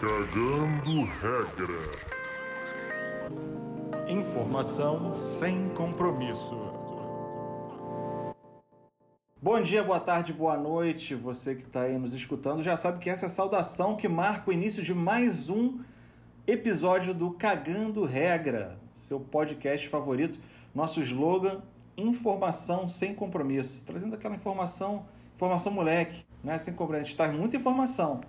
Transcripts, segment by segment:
Cagando regra. Informação sem compromisso. Bom dia, boa tarde, boa noite. Você que está aí nos escutando já sabe que essa é a saudação que marca o início de mais um episódio do Cagando Regra, seu podcast favorito. Nosso slogan: informação sem compromisso, trazendo aquela informação, informação moleque, né? Sem compromisso. A gente traz muita informação,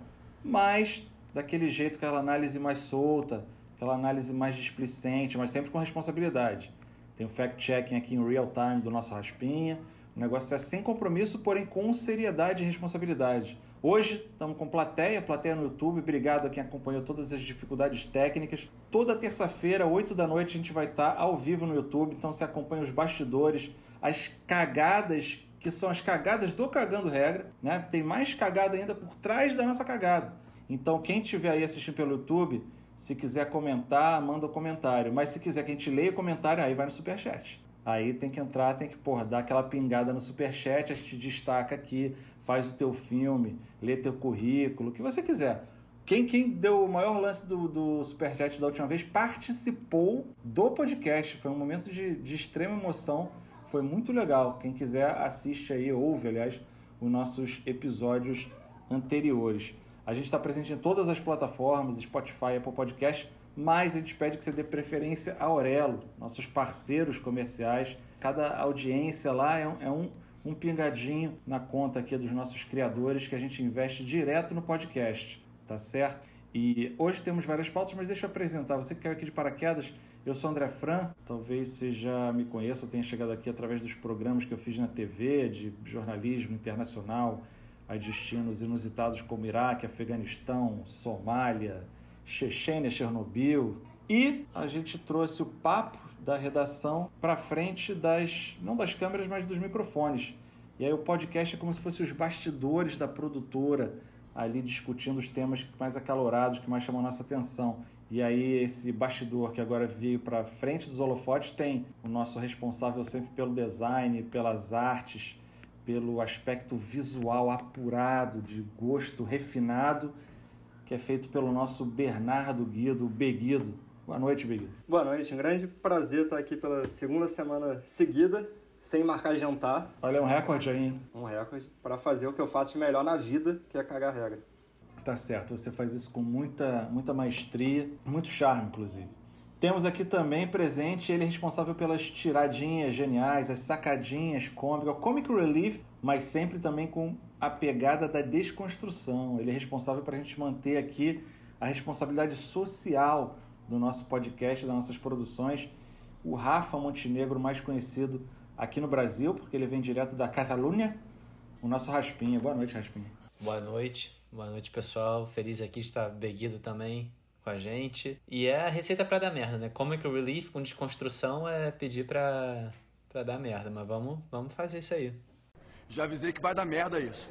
mas daquele jeito, aquela análise mais solta, aquela análise mais displicente, mas sempre com responsabilidade. Tem o fact-checking aqui em real time do nosso Raspinha. O negócio é sem compromisso, porém com seriedade e responsabilidade. Hoje estamos com plateia, plateia no YouTube. Obrigado a quem acompanhou todas as dificuldades técnicas. Toda terça-feira, 8 da noite, a gente vai estar ao vivo no YouTube. Então você acompanha os bastidores, as cagadas que são as cagadas do Cagando Regra, né? Tem mais cagada ainda por trás da nossa cagada. Então, quem estiver aí assistindo pelo YouTube, se quiser comentar, manda um comentário. Mas se quiser que a gente leia o comentário, aí vai no Superchat. Aí tem que entrar, tem que porra, dar aquela pingada no Superchat, a gente destaca aqui, faz o teu filme, lê teu currículo, o que você quiser. Quem, quem deu o maior lance do, do Superchat da última vez participou do podcast. Foi um momento de, de extrema emoção. Foi muito legal. Quem quiser, assiste aí, ouve, aliás, os nossos episódios anteriores. A gente está presente em todas as plataformas, Spotify, Apple Podcast, mas a gente pede que você dê preferência a Aurelo, nossos parceiros comerciais. Cada audiência lá é um, é um, um pingadinho na conta aqui dos nossos criadores que a gente investe direto no podcast, tá certo? E hoje temos várias pautas, mas deixa eu apresentar. Você que caiu aqui de paraquedas, eu sou André Fran. Talvez você já me conheça ou tenha chegado aqui através dos programas que eu fiz na TV, de jornalismo internacional, a destinos inusitados como Iraque, Afeganistão, Somália, Chechênia, Chernobyl. E a gente trouxe o papo da redação para frente das, não das câmeras, mas dos microfones. E aí o podcast é como se fosse os bastidores da produtora, ali discutindo os temas mais acalorados, que mais chamam a nossa atenção. E aí esse bastidor que agora veio para frente dos holofotes tem o nosso responsável sempre pelo design, pelas artes, pelo aspecto visual apurado, de gosto refinado, que é feito pelo nosso Bernardo Guido, Beguido. Boa noite, Beguido. Boa noite, um grande prazer estar aqui pela segunda semana seguida, sem marcar jantar. Olha, um recorde aí, hein? Um recorde, para fazer o que eu faço de melhor na vida, que é cagar regra. Tá certo, você faz isso com muita, muita maestria, muito charme, inclusive. Temos aqui também presente ele responsável pelas tiradinhas geniais, as sacadinhas cômicas, comic relief, mas sempre também com a pegada da desconstrução. Ele é responsável para a gente manter aqui a responsabilidade social do nosso podcast, das nossas produções. O Rafa Montenegro, mais conhecido aqui no Brasil, porque ele vem direto da Catalunha, o nosso Raspinha. Boa noite, Raspinha. Boa noite, boa noite pessoal. Feliz aqui de estar beguido também com a gente. E é a receita para dar merda, né? Comic Relief com desconstrução é pedir pra, pra dar merda, mas vamos, vamos fazer isso aí. Já avisei que vai dar merda isso.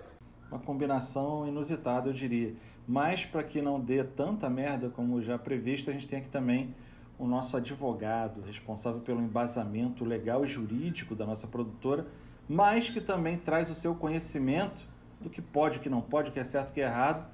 Uma combinação inusitada, eu diria. Mas para que não dê tanta merda como já previsto, a gente tem aqui também o nosso advogado, responsável pelo embasamento legal e jurídico da nossa produtora, mas que também traz o seu conhecimento do que pode, o que não pode, o que é certo, o que é errado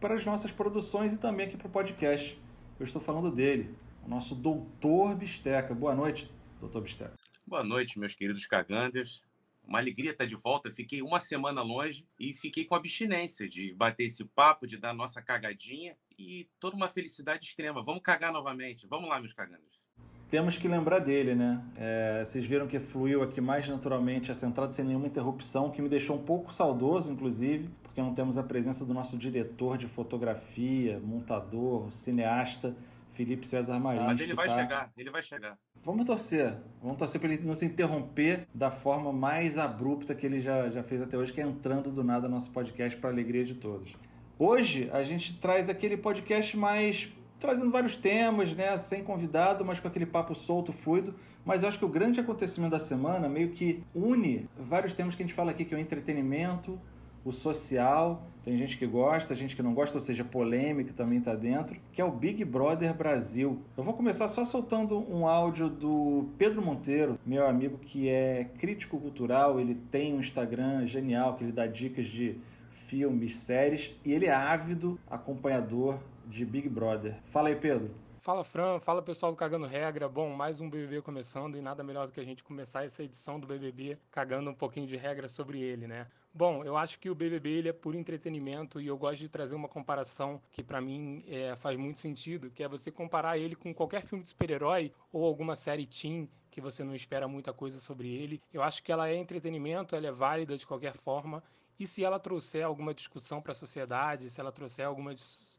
para as nossas produções e também aqui para o podcast. Eu estou falando dele, o nosso doutor Bisteca. Boa noite, doutor Bisteca. Boa noite, meus queridos caganders. Uma alegria estar de volta. Fiquei uma semana longe e fiquei com abstinência de bater esse papo, de dar nossa cagadinha e toda uma felicidade extrema. Vamos cagar novamente. Vamos lá, meus caganders. Temos que lembrar dele, né? É, vocês viram que fluiu aqui mais naturalmente essa entrada sem nenhuma interrupção, que me deixou um pouco saudoso, inclusive, porque não temos a presença do nosso diretor de fotografia, montador, cineasta, Felipe César Marins. Mas ele vai tá... chegar, ele vai chegar. Vamos torcer, vamos torcer para ele não se interromper da forma mais abrupta que ele já, já fez até hoje, que é entrando do nada no nosso podcast para alegria de todos. Hoje a gente traz aquele podcast mais trazendo vários temas, né, sem convidado, mas com aquele papo solto, fluido. Mas eu acho que o grande acontecimento da semana meio que une vários temas que a gente fala aqui, que é o entretenimento, o social, tem gente que gosta, gente que não gosta, ou seja, polêmica também está dentro, que é o Big Brother Brasil. Eu vou começar só soltando um áudio do Pedro Monteiro, meu amigo que é crítico cultural, ele tem um Instagram genial, que ele dá dicas de filmes, séries e ele é ávido acompanhador de Big Brother. Fala aí, Pedro. Fala Fran, fala pessoal do Cagando Regra. Bom, mais um BBB começando e nada melhor do que a gente começar essa edição do BBB cagando um pouquinho de regra sobre ele, né? Bom, eu acho que o BBB ele é puro entretenimento e eu gosto de trazer uma comparação que para mim é, faz muito sentido, que é você comparar ele com qualquer filme de super-herói ou alguma série teen que você não espera muita coisa sobre ele. Eu acho que ela é entretenimento, ela é válida de qualquer forma e se ela trouxer alguma discussão para a sociedade, se ela trouxer alguma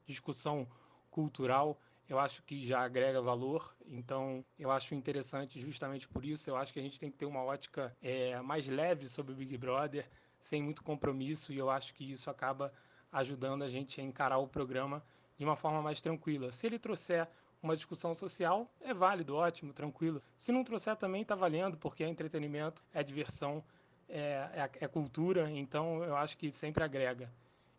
discussão cultural, eu acho que já agrega valor, então eu acho interessante justamente por isso. Eu acho que a gente tem que ter uma ótica é, mais leve sobre o Big Brother, sem muito compromisso, e eu acho que isso acaba ajudando a gente a encarar o programa de uma forma mais tranquila. Se ele trouxer uma discussão social, é válido, ótimo, tranquilo. Se não trouxer também está valendo, porque é entretenimento, é diversão, é, é, é cultura, então eu acho que sempre agrega.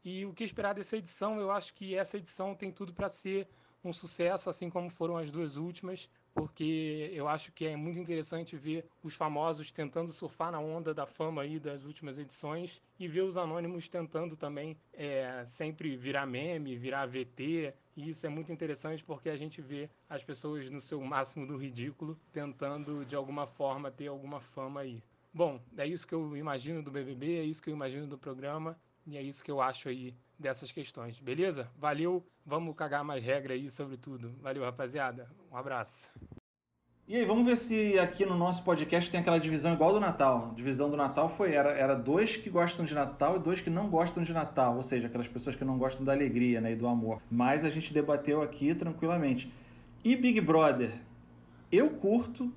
E o que esperar dessa edição? Eu acho que essa edição tem tudo para ser um sucesso, assim como foram as duas últimas, porque eu acho que é muito interessante ver os famosos tentando surfar na onda da fama aí das últimas edições e ver os anônimos tentando também é, sempre virar meme, virar VT. E isso é muito interessante porque a gente vê as pessoas no seu máximo do ridículo tentando de alguma forma ter alguma fama aí. Bom, é isso que eu imagino do BBB, é isso que eu imagino do programa e é isso que eu acho aí dessas questões, beleza? Valeu, vamos cagar mais regra aí sobre tudo. Valeu, rapaziada. Um abraço. E aí, vamos ver se aqui no nosso podcast tem aquela divisão igual do Natal. A divisão do Natal foi era, era dois que gostam de Natal e dois que não gostam de Natal, ou seja, aquelas pessoas que não gostam da alegria né, e do amor. Mas a gente debateu aqui tranquilamente. E Big Brother? Eu curto,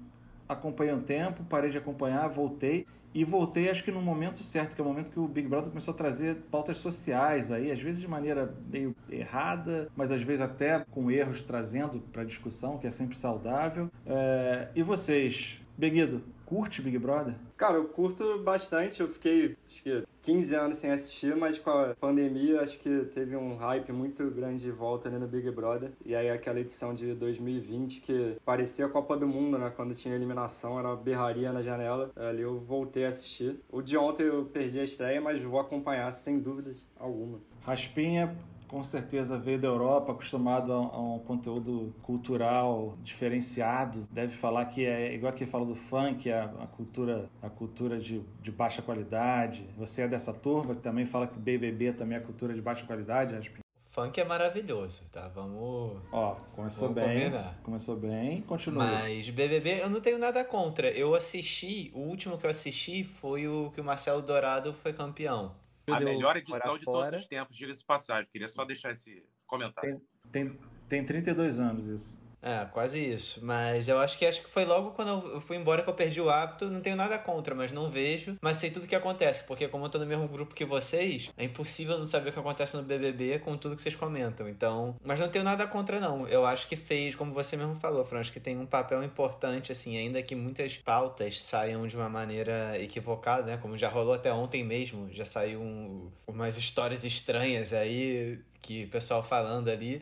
acompanhei um tempo, parei de acompanhar, voltei. E voltei, acho que no momento certo, que é o momento que o Big Brother começou a trazer pautas sociais aí, às vezes de maneira meio errada, mas às vezes até com erros trazendo para discussão, que é sempre saudável. É... E vocês, Beguido, curte Big Brother? Cara, eu curto bastante. Eu fiquei, acho que 15 anos sem assistir, mas com a pandemia, acho que teve um hype muito grande de volta ali no Big Brother. E aí aquela edição de 2020 que parecia a Copa do Mundo, né? Quando tinha eliminação, era uma berraria na janela. Ali eu voltei a assistir. O de ontem eu perdi a estreia, mas vou acompanhar sem dúvidas alguma. Raspinha, com certeza veio da Europa, acostumado a, a, um conteúdo cultural diferenciado. Deve falar que é igual que fala do funk, a, a cultura, a cultura de, de, baixa qualidade. Você é dessa turma que também fala que BBB também é cultura de baixa qualidade? Funk é maravilhoso, tá? Vamos. Ó, começou Vamos bem. Combinar. Começou bem, continua. Mas BBB eu não tenho nada contra. Eu assisti, o último que eu assisti foi o que o Marcelo Dourado foi campeão. A melhor edição de todos os tempos, diga-se passagem. Queria só deixar esse comentário. Tem, tem, tem 32 anos isso. É, quase isso. Mas eu acho que acho que foi logo quando eu fui embora que eu perdi o hábito. Não tenho nada contra, mas não vejo. Mas sei tudo que acontece, porque como eu tô no mesmo grupo que vocês, é impossível não saber o que acontece no BBB com tudo que vocês comentam. Então, mas não tenho nada contra não. Eu acho que fez, como você mesmo falou, Fran, acho que tem um papel importante assim, ainda que muitas pautas saiam de uma maneira equivocada, né? Como já rolou até ontem mesmo, já saiu um, umas histórias estranhas aí que o pessoal falando ali.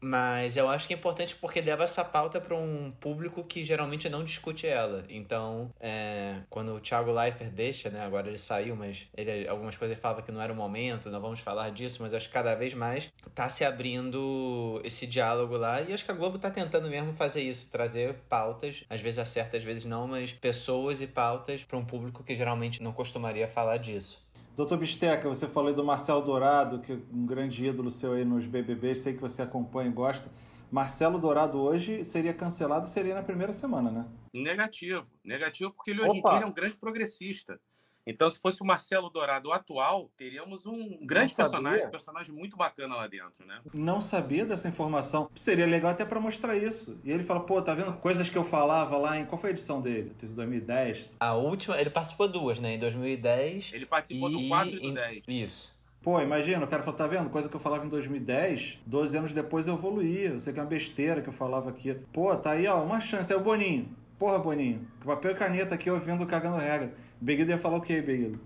Mas eu acho que é importante porque leva essa pauta para um público que geralmente não discute ela. Então, é, quando o Thiago Leifert deixa, né? Agora ele saiu, mas ele, algumas coisas ele falava que não era o momento, não vamos falar disso, mas acho que cada vez mais tá se abrindo esse diálogo lá. E acho que a Globo tá tentando mesmo fazer isso, trazer pautas, às vezes acerta, às vezes não, mas pessoas e pautas para um público que geralmente não costumaria falar disso. Doutor Bisteca, você falou do Marcelo Dourado, que é um grande ídolo seu aí nos BBBs, sei que você acompanha e gosta. Marcelo Dourado hoje seria cancelado, seria na primeira semana, né? Negativo, negativo, porque ele hoje em dia é um grande progressista. Então, se fosse o Marcelo Dourado atual, teríamos um grande personagem, um personagem muito bacana lá dentro, né? Não sabia dessa informação. Seria legal até para mostrar isso. E ele fala, pô, tá vendo coisas que eu falava lá em. Qual foi a edição dele? 2010? A última, ele participou duas, né? Em 2010. Ele participou e... do 4 e do 10. Isso. Pô, imagina, o cara falou, tá vendo? Coisa que eu falava em 2010, 12 anos depois eu evoluí. Eu sei que é uma besteira que eu falava aqui. Pô, tá aí, ó, uma chance. É o Boninho. Porra, Boninho. Papel e caneta aqui ouvindo cagando regra. Beguido ia falar o quê, Beguido?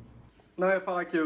Não, eu ia falar que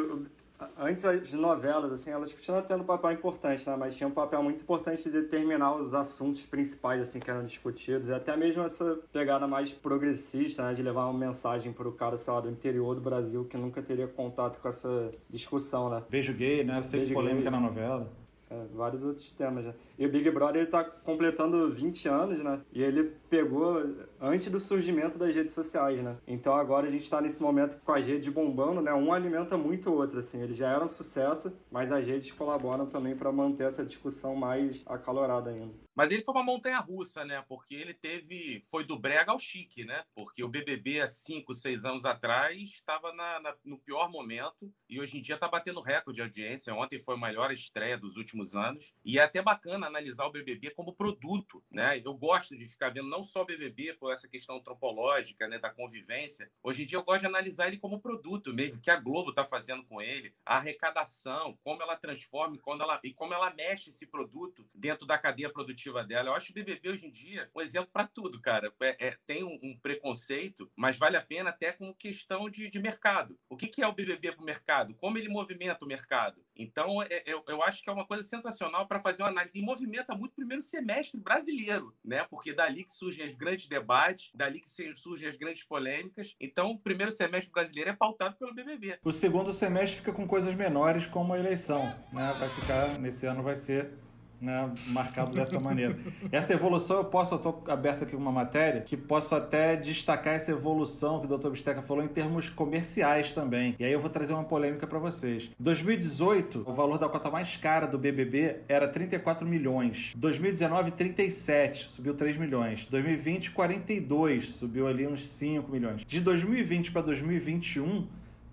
Antes as novelas, assim, elas continuam tendo um papel importante, né? Mas tinha um papel muito importante de determinar os assuntos principais, assim, que eram discutidos. E até mesmo essa pegada mais progressista, né? De levar uma mensagem para o cara, sei lá, do interior do Brasil que nunca teria contato com essa discussão, né? Beijo gay, né? Sempre Beijo polêmica gay. na novela. É, vários outros temas já. E o Big Brother ele tá completando 20 anos, né? E ele pegou antes do surgimento das redes sociais, né? Então agora a gente está nesse momento com as redes bombando, né? Um alimenta muito o outro, assim. Eles já eram um sucesso, mas as redes colaboram também para manter essa discussão mais acalorada ainda. Mas ele foi uma montanha russa, né? Porque ele teve. Foi do brega ao chique, né? Porque o BBB, há 5, 6 anos atrás, estava na, na, no pior momento e hoje em dia está batendo recorde de audiência. Ontem foi a maior estreia dos últimos anos. E é até bacana analisar o BBB como produto, né? Eu gosto de ficar vendo não só o BBB essa questão antropológica, né? Da convivência. Hoje em dia eu gosto de analisar ele como produto mesmo, que a Globo está fazendo com ele, a arrecadação, como ela transforma quando ela, e como ela mexe esse produto dentro da cadeia produtiva dela. Eu acho o BBB hoje em dia um exemplo para tudo, cara. É, é, tem um, um, preconceito, mas vale a pena até como questão de, de mercado. O que, que é o BBB para o mercado? Como ele movimenta o mercado? Então, é, eu, eu acho que é uma coisa sensacional para fazer uma análise. E movimenta muito o primeiro semestre brasileiro, né? Porque dali que surgem os grandes debates, dali que surgem as grandes polêmicas. Então, o primeiro semestre brasileiro é pautado pelo BBB. O segundo semestre fica com coisas menores, como a eleição, né? Vai ficar, nesse ano vai ser né, marcado dessa maneira. Essa evolução, eu posso, eu estou aberto aqui uma matéria, que posso até destacar essa evolução que o Dr. Bisteca falou em termos comerciais também. E aí eu vou trazer uma polêmica para vocês. 2018, o valor da cota mais cara do BBB era 34 milhões. 2019, 37, subiu 3 milhões. 2020, 42, subiu ali uns 5 milhões. De 2020 para 2021,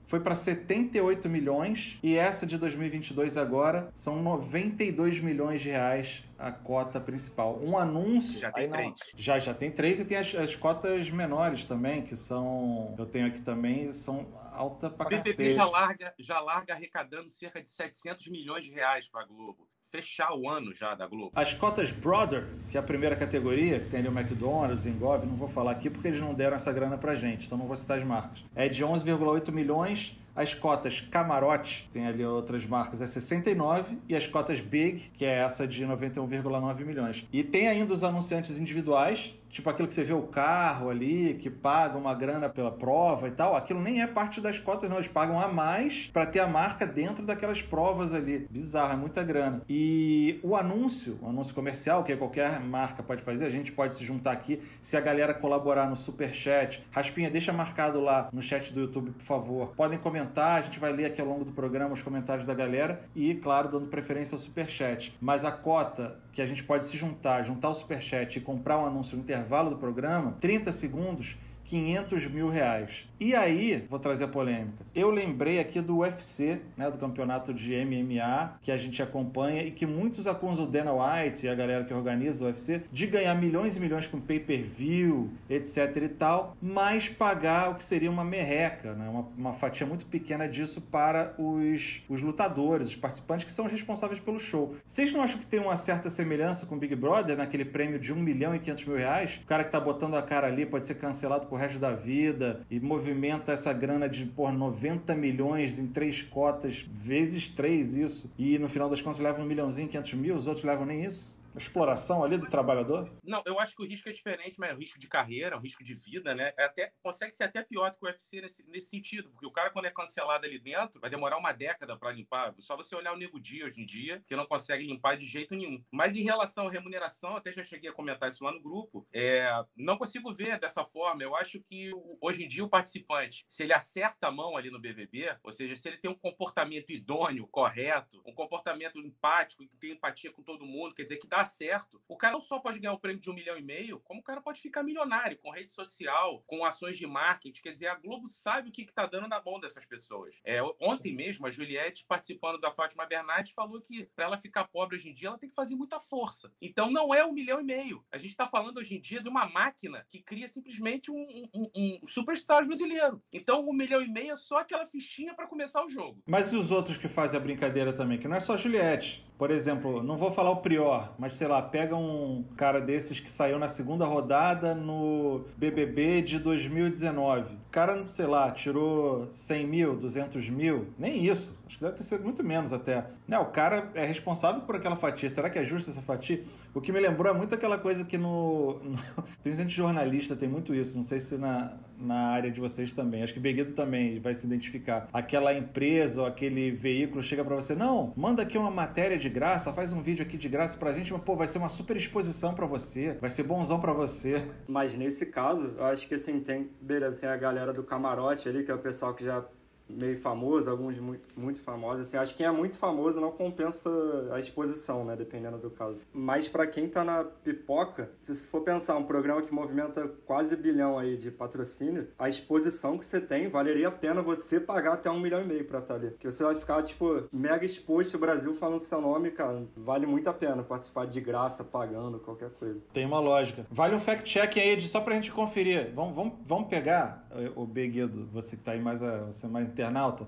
foi para 78 milhões e essa de 2022 agora são 92 milhões de reais a cota principal. Um anúncio. Já tem três. Já, já tem três e tem as, as cotas menores também, que são. Eu tenho aqui também, são alta pra. O PPP já larga, já larga arrecadando cerca de 700 milhões de reais para Globo fechar o ano já da Globo. As cotas Brother, que é a primeira categoria, que tem ali o McDonald's, Engov, não vou falar aqui porque eles não deram essa grana pra gente, então não vou citar as marcas. É de 11,8 milhões as cotas Camarote, tem ali outras marcas, é 69. E as cotas Big, que é essa de 91,9 milhões. E tem ainda os anunciantes individuais, tipo aquilo que você vê o carro ali, que paga uma grana pela prova e tal, aquilo nem é parte das cotas, não. Eles pagam a mais para ter a marca dentro daquelas provas ali. Bizarro, é muita grana. E o anúncio, o anúncio comercial, que qualquer marca pode fazer, a gente pode se juntar aqui. Se a galera colaborar no super chat, Raspinha, deixa marcado lá no chat do YouTube, por favor. Podem comentar, a gente vai ler aqui ao longo do programa os comentários da galera e, claro, dando preferência ao super chat. Mas a cota que a gente pode se juntar, juntar o superchat e comprar um anúncio no intervalo do programa, 30 segundos, 500 mil reais. E aí, vou trazer a polêmica. Eu lembrei aqui do UFC, né, do campeonato de MMA, que a gente acompanha e que muitos acusam o Dana White e a galera que organiza o UFC de ganhar milhões e milhões com pay-per-view, etc e tal, mas pagar o que seria uma merreca, né, uma, uma fatia muito pequena disso para os, os lutadores, os participantes que são responsáveis pelo show. Vocês não acham que tem uma certa semelhança com o Big Brother, naquele prêmio de 1 milhão e 500 mil reais? O cara que tá botando a cara ali pode ser cancelado por resto da vida e movimenta essa grana de por 90 milhões em três cotas, vezes três isso, e no final das contas leva um milhãozinho, 500 mil, os outros levam nem isso? Exploração ali do trabalhador? Não, eu acho que o risco é diferente, mas é o risco de carreira, o risco de vida, né? É até, consegue ser até pior do que o UFC nesse, nesse sentido, porque o cara, quando é cancelado ali dentro, vai demorar uma década para limpar. Só você olhar o Nego Dia hoje em dia, que não consegue limpar de jeito nenhum. Mas em relação à remuneração, até já cheguei a comentar isso lá no grupo, é, não consigo ver dessa forma. Eu acho que hoje em dia o participante, se ele acerta a mão ali no BBB, ou seja, se ele tem um comportamento idôneo, correto, um comportamento empático, que tem empatia com todo mundo, quer dizer, que dá certo, o cara não só pode ganhar o prêmio de um milhão e meio, como o cara pode ficar milionário com rede social, com ações de marketing. Quer dizer, a Globo sabe o que está dando na mão dessas pessoas. É, ontem mesmo, a Juliette, participando da Fátima Bernardes, falou que para ela ficar pobre hoje em dia, ela tem que fazer muita força. Então não é um milhão e meio. A gente está falando hoje em dia de uma máquina que cria simplesmente um, um, um superstar brasileiro. Então um milhão e meio é só aquela fichinha para começar o jogo. Mas e os outros que fazem a brincadeira também? Que não é só a Juliette. Por exemplo, não vou falar o Prior, mas sei lá, pega um cara desses que saiu na segunda rodada no BBB de 2019. O cara, sei lá, tirou 100 mil, 200 mil, nem isso Acho que deve ter sido muito menos até. Né, o cara é responsável por aquela fatia. Será que é justa essa fatia? O que me lembrou é muito aquela coisa que no. no principalmente jornalista tem muito isso. Não sei se na, na área de vocês também. Acho que Beguido também vai se identificar. Aquela empresa ou aquele veículo chega para você, não, manda aqui uma matéria de graça, faz um vídeo aqui de graça pra gente, mas pô, vai ser uma super exposição para você, vai ser bonzão para você. Mas nesse caso, eu acho que assim, tem, beleza, tem a galera do camarote ali, que é o pessoal que já meio famoso, alguns muito, muito famosos. Assim, acho que quem é muito famoso não compensa a exposição, né? Dependendo do caso. Mas para quem tá na pipoca, se for pensar um programa que movimenta quase bilhão aí de patrocínio, a exposição que você tem valeria a pena você pagar até um milhão e meio pra estar tá ali. Porque você vai ficar, tipo, mega exposto o Brasil falando seu nome, cara. Vale muito a pena participar de graça, pagando, qualquer coisa. Tem uma lógica. Vale um fact-check aí, só pra gente conferir. Vamos, vamos, vamos pegar, o Beguedo, você que tá aí mais, a, você mais internauta,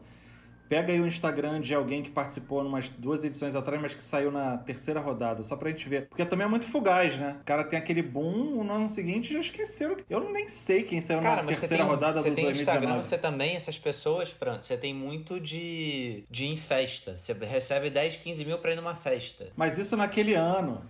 pega aí o Instagram de alguém que participou umas duas edições atrás, mas que saiu na terceira rodada, só pra gente ver. Porque também é muito fugaz, né? O cara tem aquele boom, no ano seguinte já esqueceram. Eu nem sei quem saiu cara, na terceira tem, rodada você do tem 2019. Instagram, você também, essas pessoas, Fran, você tem muito de, de ir em festa. Você recebe 10, 15 mil pra ir numa festa. Mas isso naquele ano.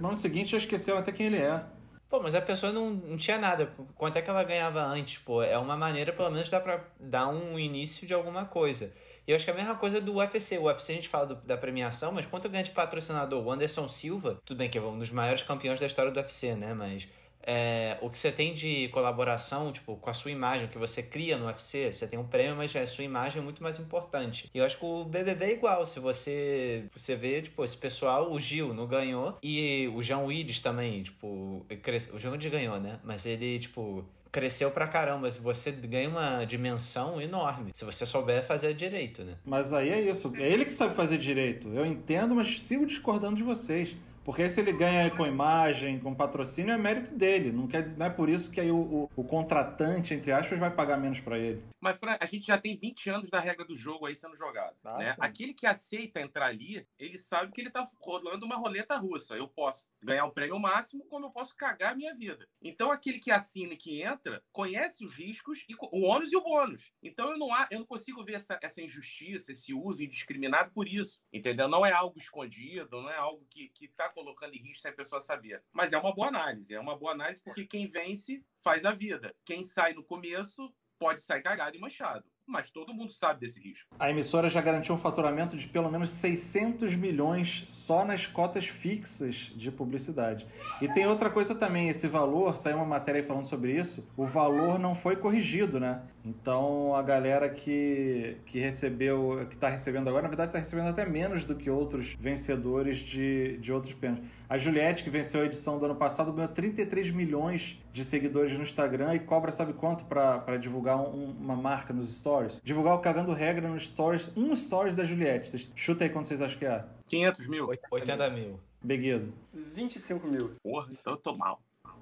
No ano seguinte já esqueceram até quem ele é. Pô, mas a pessoa não, não tinha nada. Quanto é que ela ganhava antes? Pô, é uma maneira, pelo menos, dá pra dar um início de alguma coisa. E eu acho que é a mesma coisa do UFC. O UFC a gente fala do, da premiação, mas quanto ganha de patrocinador? O Anderson Silva, tudo bem que é um dos maiores campeões da história do UFC, né? Mas é, o que você tem de colaboração, tipo, com a sua imagem, que você cria no UFC, você tem um prêmio, mas a sua imagem é muito mais importante. E eu acho que o BBB é igual. Se você, você vê, tipo, esse pessoal, o Gil não ganhou, e o João Willis também, tipo, cresce, o João Willis ganhou, né? Mas ele, tipo, cresceu pra caramba. Você ganha uma dimensão enorme. Se você souber fazer direito, né? Mas aí é isso. É ele que sabe fazer direito. Eu entendo, mas sigo discordando de vocês. Porque se ele ganha com imagem, com patrocínio, é mérito dele. Não, quer dizer, não é por isso que aí o, o, o contratante, entre aspas, vai pagar menos para ele. Mas, Fran, a gente já tem 20 anos da regra do jogo aí sendo jogado. Ah, né? Aquele que aceita entrar ali, ele sabe que ele tá rolando uma roleta russa. Eu posso ganhar o prêmio máximo, como eu posso cagar a minha vida. Então, aquele que assina e que entra, conhece os riscos, e o ônus e o bônus. Então, eu não, há, eu não consigo ver essa, essa injustiça, esse uso indiscriminado por isso. Entendeu? Não é algo escondido, não é algo que, que tá colocando em risco sem a pessoa saber. Mas é uma boa análise. É uma boa análise porque quem vence faz a vida. Quem sai no começo pode sair cagado e manchado. Mas todo mundo sabe desse risco. A emissora já garantiu um faturamento de pelo menos 600 milhões só nas cotas fixas de publicidade. E tem outra coisa também, esse valor, saiu uma matéria falando sobre isso, o valor não foi corrigido, né? Então a galera que, que recebeu, que está recebendo agora, na verdade está recebendo até menos do que outros vencedores de, de outros prêmios. A Juliette, que venceu a edição do ano passado, ganhou 33 milhões de seguidores no Instagram e cobra sabe quanto para divulgar um- uma marca nos stories? Divulgar o Cagando Regra nos stories, um stories da Juliette. Vocês, chuta aí quanto vocês acham que é. 500 mil? 80 mil. Beguido. 25 mil. Porra, então eu tô mal.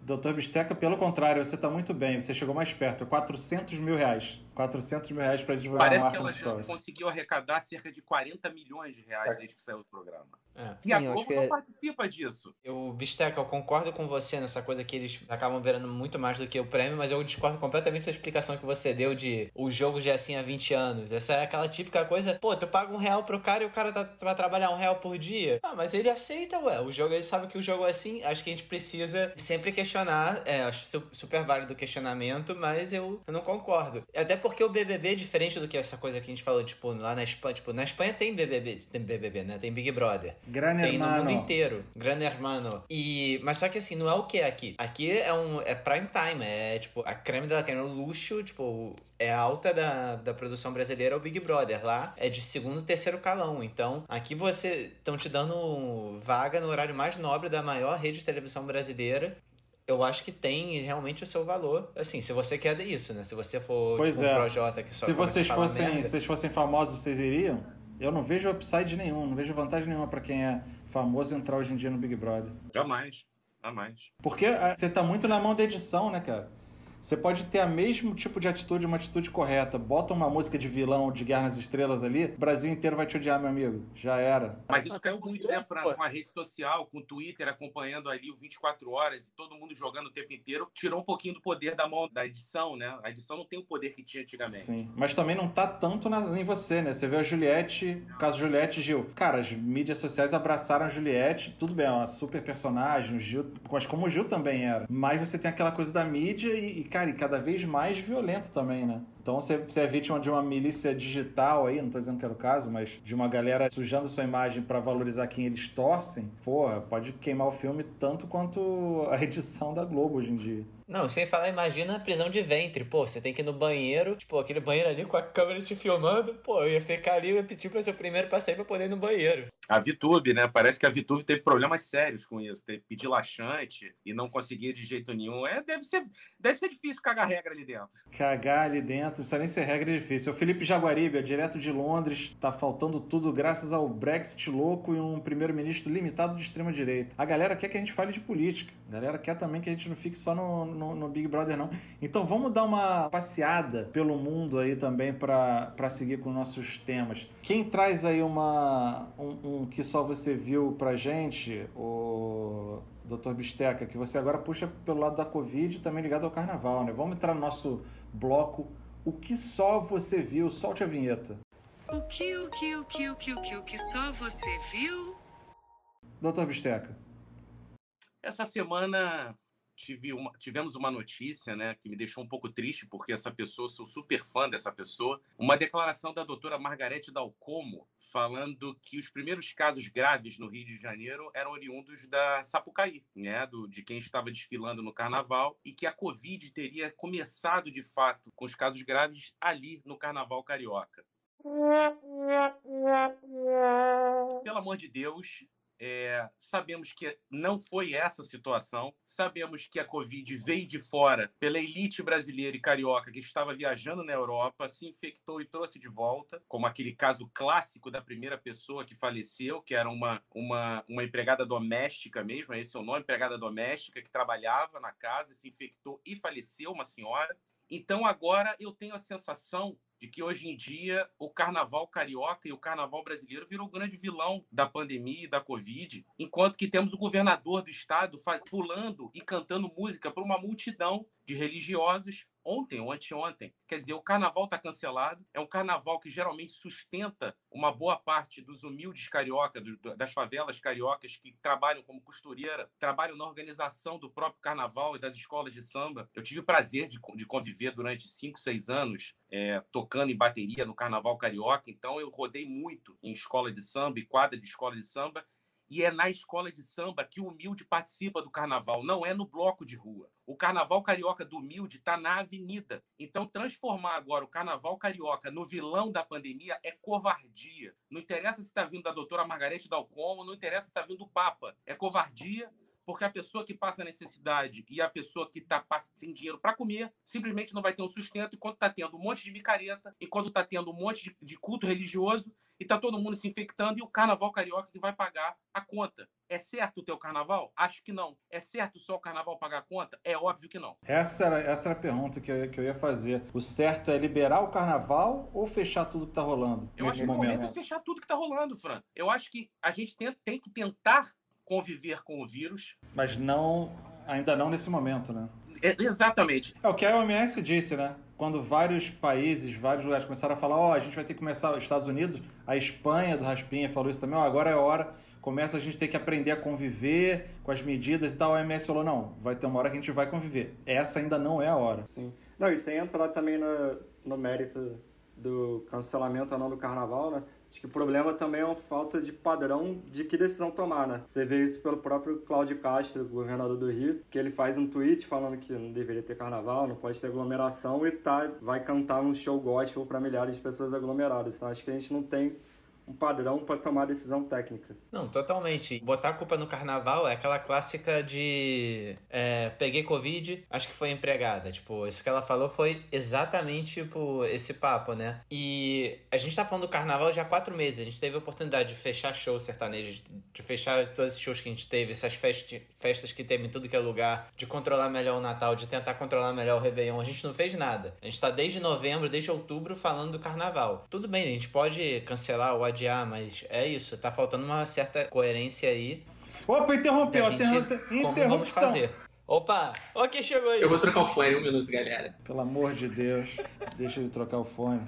Doutor Bisteca, pelo contrário, você está muito bem. Você chegou mais perto. 400 mil reais. 400 mil reais para divulgar Parece que ela já conseguiu arrecadar cerca de 40 milhões de reais desde que saiu do programa. É. E a Sim, acho Globo não é- participa disso. Eu, Bisteca, eu concordo com você nessa coisa que eles acabam virando muito mais do que o prêmio, mas eu discordo completamente da explicação que você deu de o jogo já é assim há 20 anos. Essa é aquela típica coisa, pô, tu paga um real pro cara e o cara tá, vai trabalhar um real por dia. Ah, mas ele aceita, ué. O jogo, ele sabe que o jogo é assim. Acho que a gente precisa sempre questionar. É, acho su- super válido o questionamento, mas eu, eu não concordo. Até porque o BBB, diferente do que essa coisa que a gente falou, tipo, lá na Espanha, tipo, na Espanha tem BBB, tem BBB, né? Tem Big Brother. Gran Tem no mundo Hermano. inteiro. Gran Hermano. E, mas só que assim, não é o que é aqui. Aqui é um é prime time, é tipo a creme da creme, o luxo, tipo, é alta da, da produção brasileira é o Big Brother. Lá é de segundo, terceiro calão. Então, aqui você estão te dando vaga no horário mais nobre da maior rede de televisão brasileira. Eu acho que tem realmente o seu valor. Assim, se você quer isso, né? Se você for Pois tipo é. um Projota que só Se vocês fossem, merda. se vocês fossem famosos, vocês iriam? Eu não vejo upside nenhum, não vejo vantagem nenhuma para quem é famoso entrar hoje em dia no Big Brother. Jamais. Jamais. Porque ah, você tá muito na mão da edição, né, cara? Você pode ter a mesmo tipo de atitude, uma atitude correta. Bota uma música de vilão de Guerra nas Estrelas ali, o Brasil inteiro vai te odiar, meu amigo. Já era. Mas isso caiu muito, né, Fran? Com a rede social, com o Twitter acompanhando ali o 24 horas e todo mundo jogando o tempo inteiro, tirou um pouquinho do poder da mão da edição, né? A edição não tem o poder que tinha antigamente. Sim, mas também não tá tanto na, em você, né? Você vê a Juliette, o caso Juliette e Gil. Cara, as mídias sociais abraçaram a Juliette, tudo bem, é uma super personagem, o Gil, mas como o Gil também era. Mas você tem aquela coisa da mídia e, e cara, e cada vez mais violento também, né? Então você, você é vítima de uma milícia digital aí, não tô dizendo que era o caso, mas de uma galera sujando sua imagem para valorizar quem eles torcem, porra, pode queimar o filme tanto quanto a edição da Globo hoje em dia. Não, sem falar, imagina a prisão de ventre. Pô, você tem que ir no banheiro, tipo, aquele banheiro ali com a câmera te filmando. Pô, eu ia ficar ali e ia pedir pra ser o primeiro passeio pra poder ir no banheiro. A VTube, né? Parece que a VTube teve problemas sérios com isso. Teve que pedir laxante e não conseguia de jeito nenhum. É, deve ser, deve ser difícil cagar regra ali dentro. Cagar ali dentro, precisa nem ser regra é difícil. O Felipe Jaguaribe, direto de Londres, tá faltando tudo graças ao Brexit louco e um primeiro-ministro limitado de extrema-direita. A galera quer que a gente fale de política. A galera quer também que a gente não fique só no, no, no Big Brother, não. Então vamos dar uma passeada pelo mundo aí também para seguir com nossos temas. Quem traz aí uma um, um que só você viu pra gente, o Dr. Bisteca, que você agora puxa pelo lado da Covid também ligado ao carnaval, né? Vamos entrar no nosso bloco. O que só você viu? Solte a vinheta. O que, o que, o que, o que, o que, o que só você viu? Doutor Bisteca. Essa semana tive uma, tivemos uma notícia né, que me deixou um pouco triste, porque essa pessoa, sou super fã dessa pessoa. Uma declaração da doutora Margarete Dalcomo, falando que os primeiros casos graves no Rio de Janeiro eram oriundos da Sapucaí, né, do, de quem estava desfilando no carnaval, e que a Covid teria começado de fato com os casos graves ali no carnaval carioca. Pelo amor de Deus, é, sabemos que não foi essa a situação. Sabemos que a Covid veio de fora pela elite brasileira e carioca que estava viajando na Europa, se infectou e trouxe de volta, como aquele caso clássico da primeira pessoa que faleceu, que era uma, uma, uma empregada doméstica mesmo, esse é o nome, empregada doméstica, que trabalhava na casa, se infectou e faleceu, uma senhora. Então agora eu tenho a sensação de que hoje em dia o carnaval carioca e o carnaval brasileiro virou o grande vilão da pandemia e da Covid, enquanto que temos o governador do estado pulando e cantando música para uma multidão de religiosos ontem ou anteontem. Quer dizer, o carnaval está cancelado. É um carnaval que geralmente sustenta uma boa parte dos humildes cariocas, das favelas cariocas que trabalham como costureira, trabalham na organização do próprio carnaval e das escolas de samba. Eu tive o prazer de, de conviver durante cinco, seis anos é, tocando em bateria no carnaval carioca. Então, eu rodei muito em escola de samba e quadra de escola de samba e é na escola de samba que o humilde participa do carnaval, não é no bloco de rua. O carnaval carioca do humilde está na avenida. Então, transformar agora o carnaval carioca no vilão da pandemia é covardia. Não interessa se está vindo da doutora Margarete Dalcomo, não interessa se está vindo do Papa. É covardia porque a pessoa que passa necessidade e a pessoa que está sem dinheiro para comer simplesmente não vai ter um sustento enquanto está tendo um monte de micareta, enquanto está tendo um monte de, de culto religioso e está todo mundo se infectando e o carnaval carioca que vai pagar a conta. É certo o carnaval? Acho que não. É certo só o carnaval pagar a conta? É óbvio que não. Essa era, essa era a pergunta que eu, que eu ia fazer. O certo é liberar o carnaval ou fechar tudo que está rolando? Eu acho que momento? é fechar tudo que está rolando, Fran. Eu acho que a gente tem, tem que tentar conviver com o vírus. Mas não, ainda não nesse momento, né? É, exatamente. É o que a OMS disse, né? Quando vários países, vários lugares começaram a falar, ó, oh, a gente vai ter que começar, os Estados Unidos, a Espanha do Raspinha falou isso também, ó, oh, agora é hora, começa a gente ter que aprender a conviver com as medidas e tal. A OMS falou, não, vai ter uma hora que a gente vai conviver. Essa ainda não é a hora. Sim. Não, e sem entrar também no, no mérito do cancelamento ou não do carnaval, né? Acho que o problema também é uma falta de padrão de que decisão tomar, né? Você vê isso pelo próprio Cláudio Castro, governador do Rio, que ele faz um tweet falando que não deveria ter carnaval, não pode ter aglomeração e tá, vai cantar um show gospel para milhares de pessoas aglomeradas. Então acho que a gente não tem um padrão para tomar decisão técnica. Não, totalmente. Botar a culpa no carnaval é aquela clássica de é, peguei Covid, acho que foi empregada. Tipo, isso que ela falou foi exatamente tipo, esse papo, né? E a gente tá falando do carnaval já há quatro meses. A gente teve a oportunidade de fechar shows sertanejos, de fechar todos os shows que a gente teve, essas festas, festas que teve em tudo que é lugar, de controlar melhor o Natal, de tentar controlar melhor o Réveillon. A gente não fez nada. A gente tá desde novembro, desde outubro, falando do carnaval. Tudo bem, a gente pode cancelar ou adiar, mas é isso. Tá faltando uma certa coerência aí. Opa, interrompeu, gente, interrompe- como vamos fazer. Opa, ó quem chegou aí. Eu vou trocar o fone um minuto, galera. Pelo amor de Deus, deixa ele trocar o fone.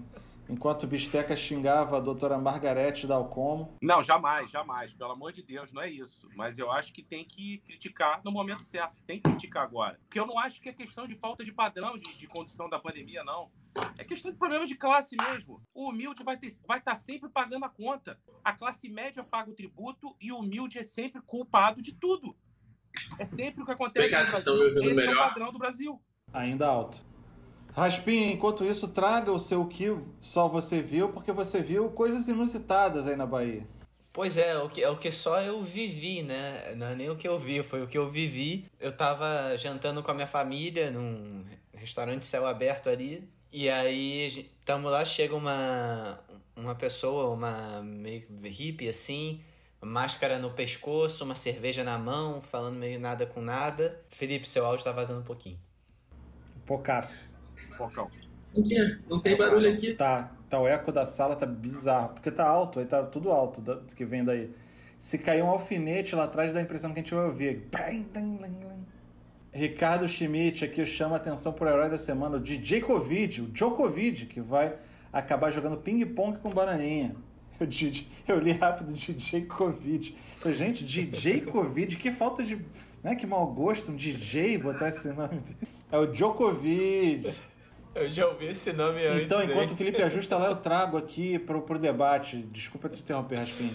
Enquanto o Bisteca xingava a doutora Margarete Dalcomo, Não, jamais, jamais. Pelo amor de Deus, não é isso. Mas eu acho que tem que criticar no momento certo. Tem que criticar agora. Porque eu não acho que é questão de falta de padrão de, de condução da pandemia, não. É questão de problema de classe mesmo. O humilde vai estar vai tá sempre pagando a conta. A classe média paga o tributo e o humilde é sempre culpado de tudo. É sempre o que acontece cá, no vocês estão Brasil. Esse é o melhor? padrão do Brasil. ainda alto. Raspinha, enquanto isso, traga o seu que só você viu, porque você viu coisas inusitadas aí na Bahia. Pois é, o que, é o que só eu vivi, né? Não é nem o que eu vi, foi o que eu vivi. Eu tava jantando com a minha família num restaurante céu aberto ali. E aí, tamo lá, chega uma, uma pessoa, uma meio hippie assim, máscara no pescoço, uma cerveja na mão, falando meio nada com nada. Felipe, seu áudio tá vazando um pouquinho. Pocácio. Pocão. Não tem, não tem barulho aqui. Tá, tá, o eco da sala tá bizarro, porque tá alto, aí tá tudo alto da- que vem daí. Se cair um alfinete lá atrás, dá a impressão que a gente vai ouvir. Bang, dang, dang, dang. Ricardo Schmidt aqui chama a atenção pro herói da semana, o DJ Covid, o Djokovic, que vai acabar jogando ping-pong com bananinha. Eu, DJ eu li rápido DJ Covid. Eu, gente, DJ Covid, que falta de. Né, que mau gosto, um DJ botar esse nome. É o Djokovic. Eu já ouvi esse nome antes. Então, né? enquanto o Felipe ajusta lá, eu trago aqui pro, pro debate. Desculpa te interromper, Raspinho.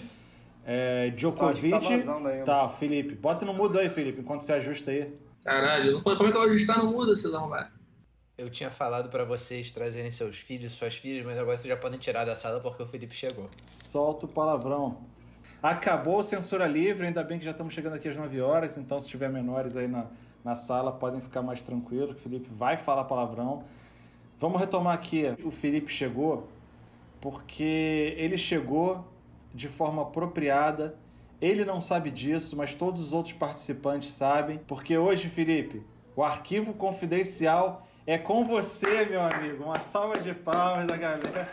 É, Djokovic. Tá ainda. Tá, Felipe. Bota no mudo aí, Felipe, enquanto você ajusta aí. Caralho, não pode- como é que eu vou ajustar no mudo, seus arrombados? Eu tinha falado pra vocês trazerem seus filhos, suas filhas, mas agora vocês já podem tirar da sala porque o Felipe chegou. Solta o palavrão. Acabou censura livre, ainda bem que já estamos chegando aqui às 9 horas, então se tiver menores aí na, na sala, podem ficar mais tranquilos, o Felipe vai falar palavrão. Vamos retomar aqui. O Felipe chegou porque ele chegou de forma apropriada. Ele não sabe disso, mas todos os outros participantes sabem, porque hoje, Felipe, o arquivo confidencial é com você, meu amigo. Uma salva de palmas da galera.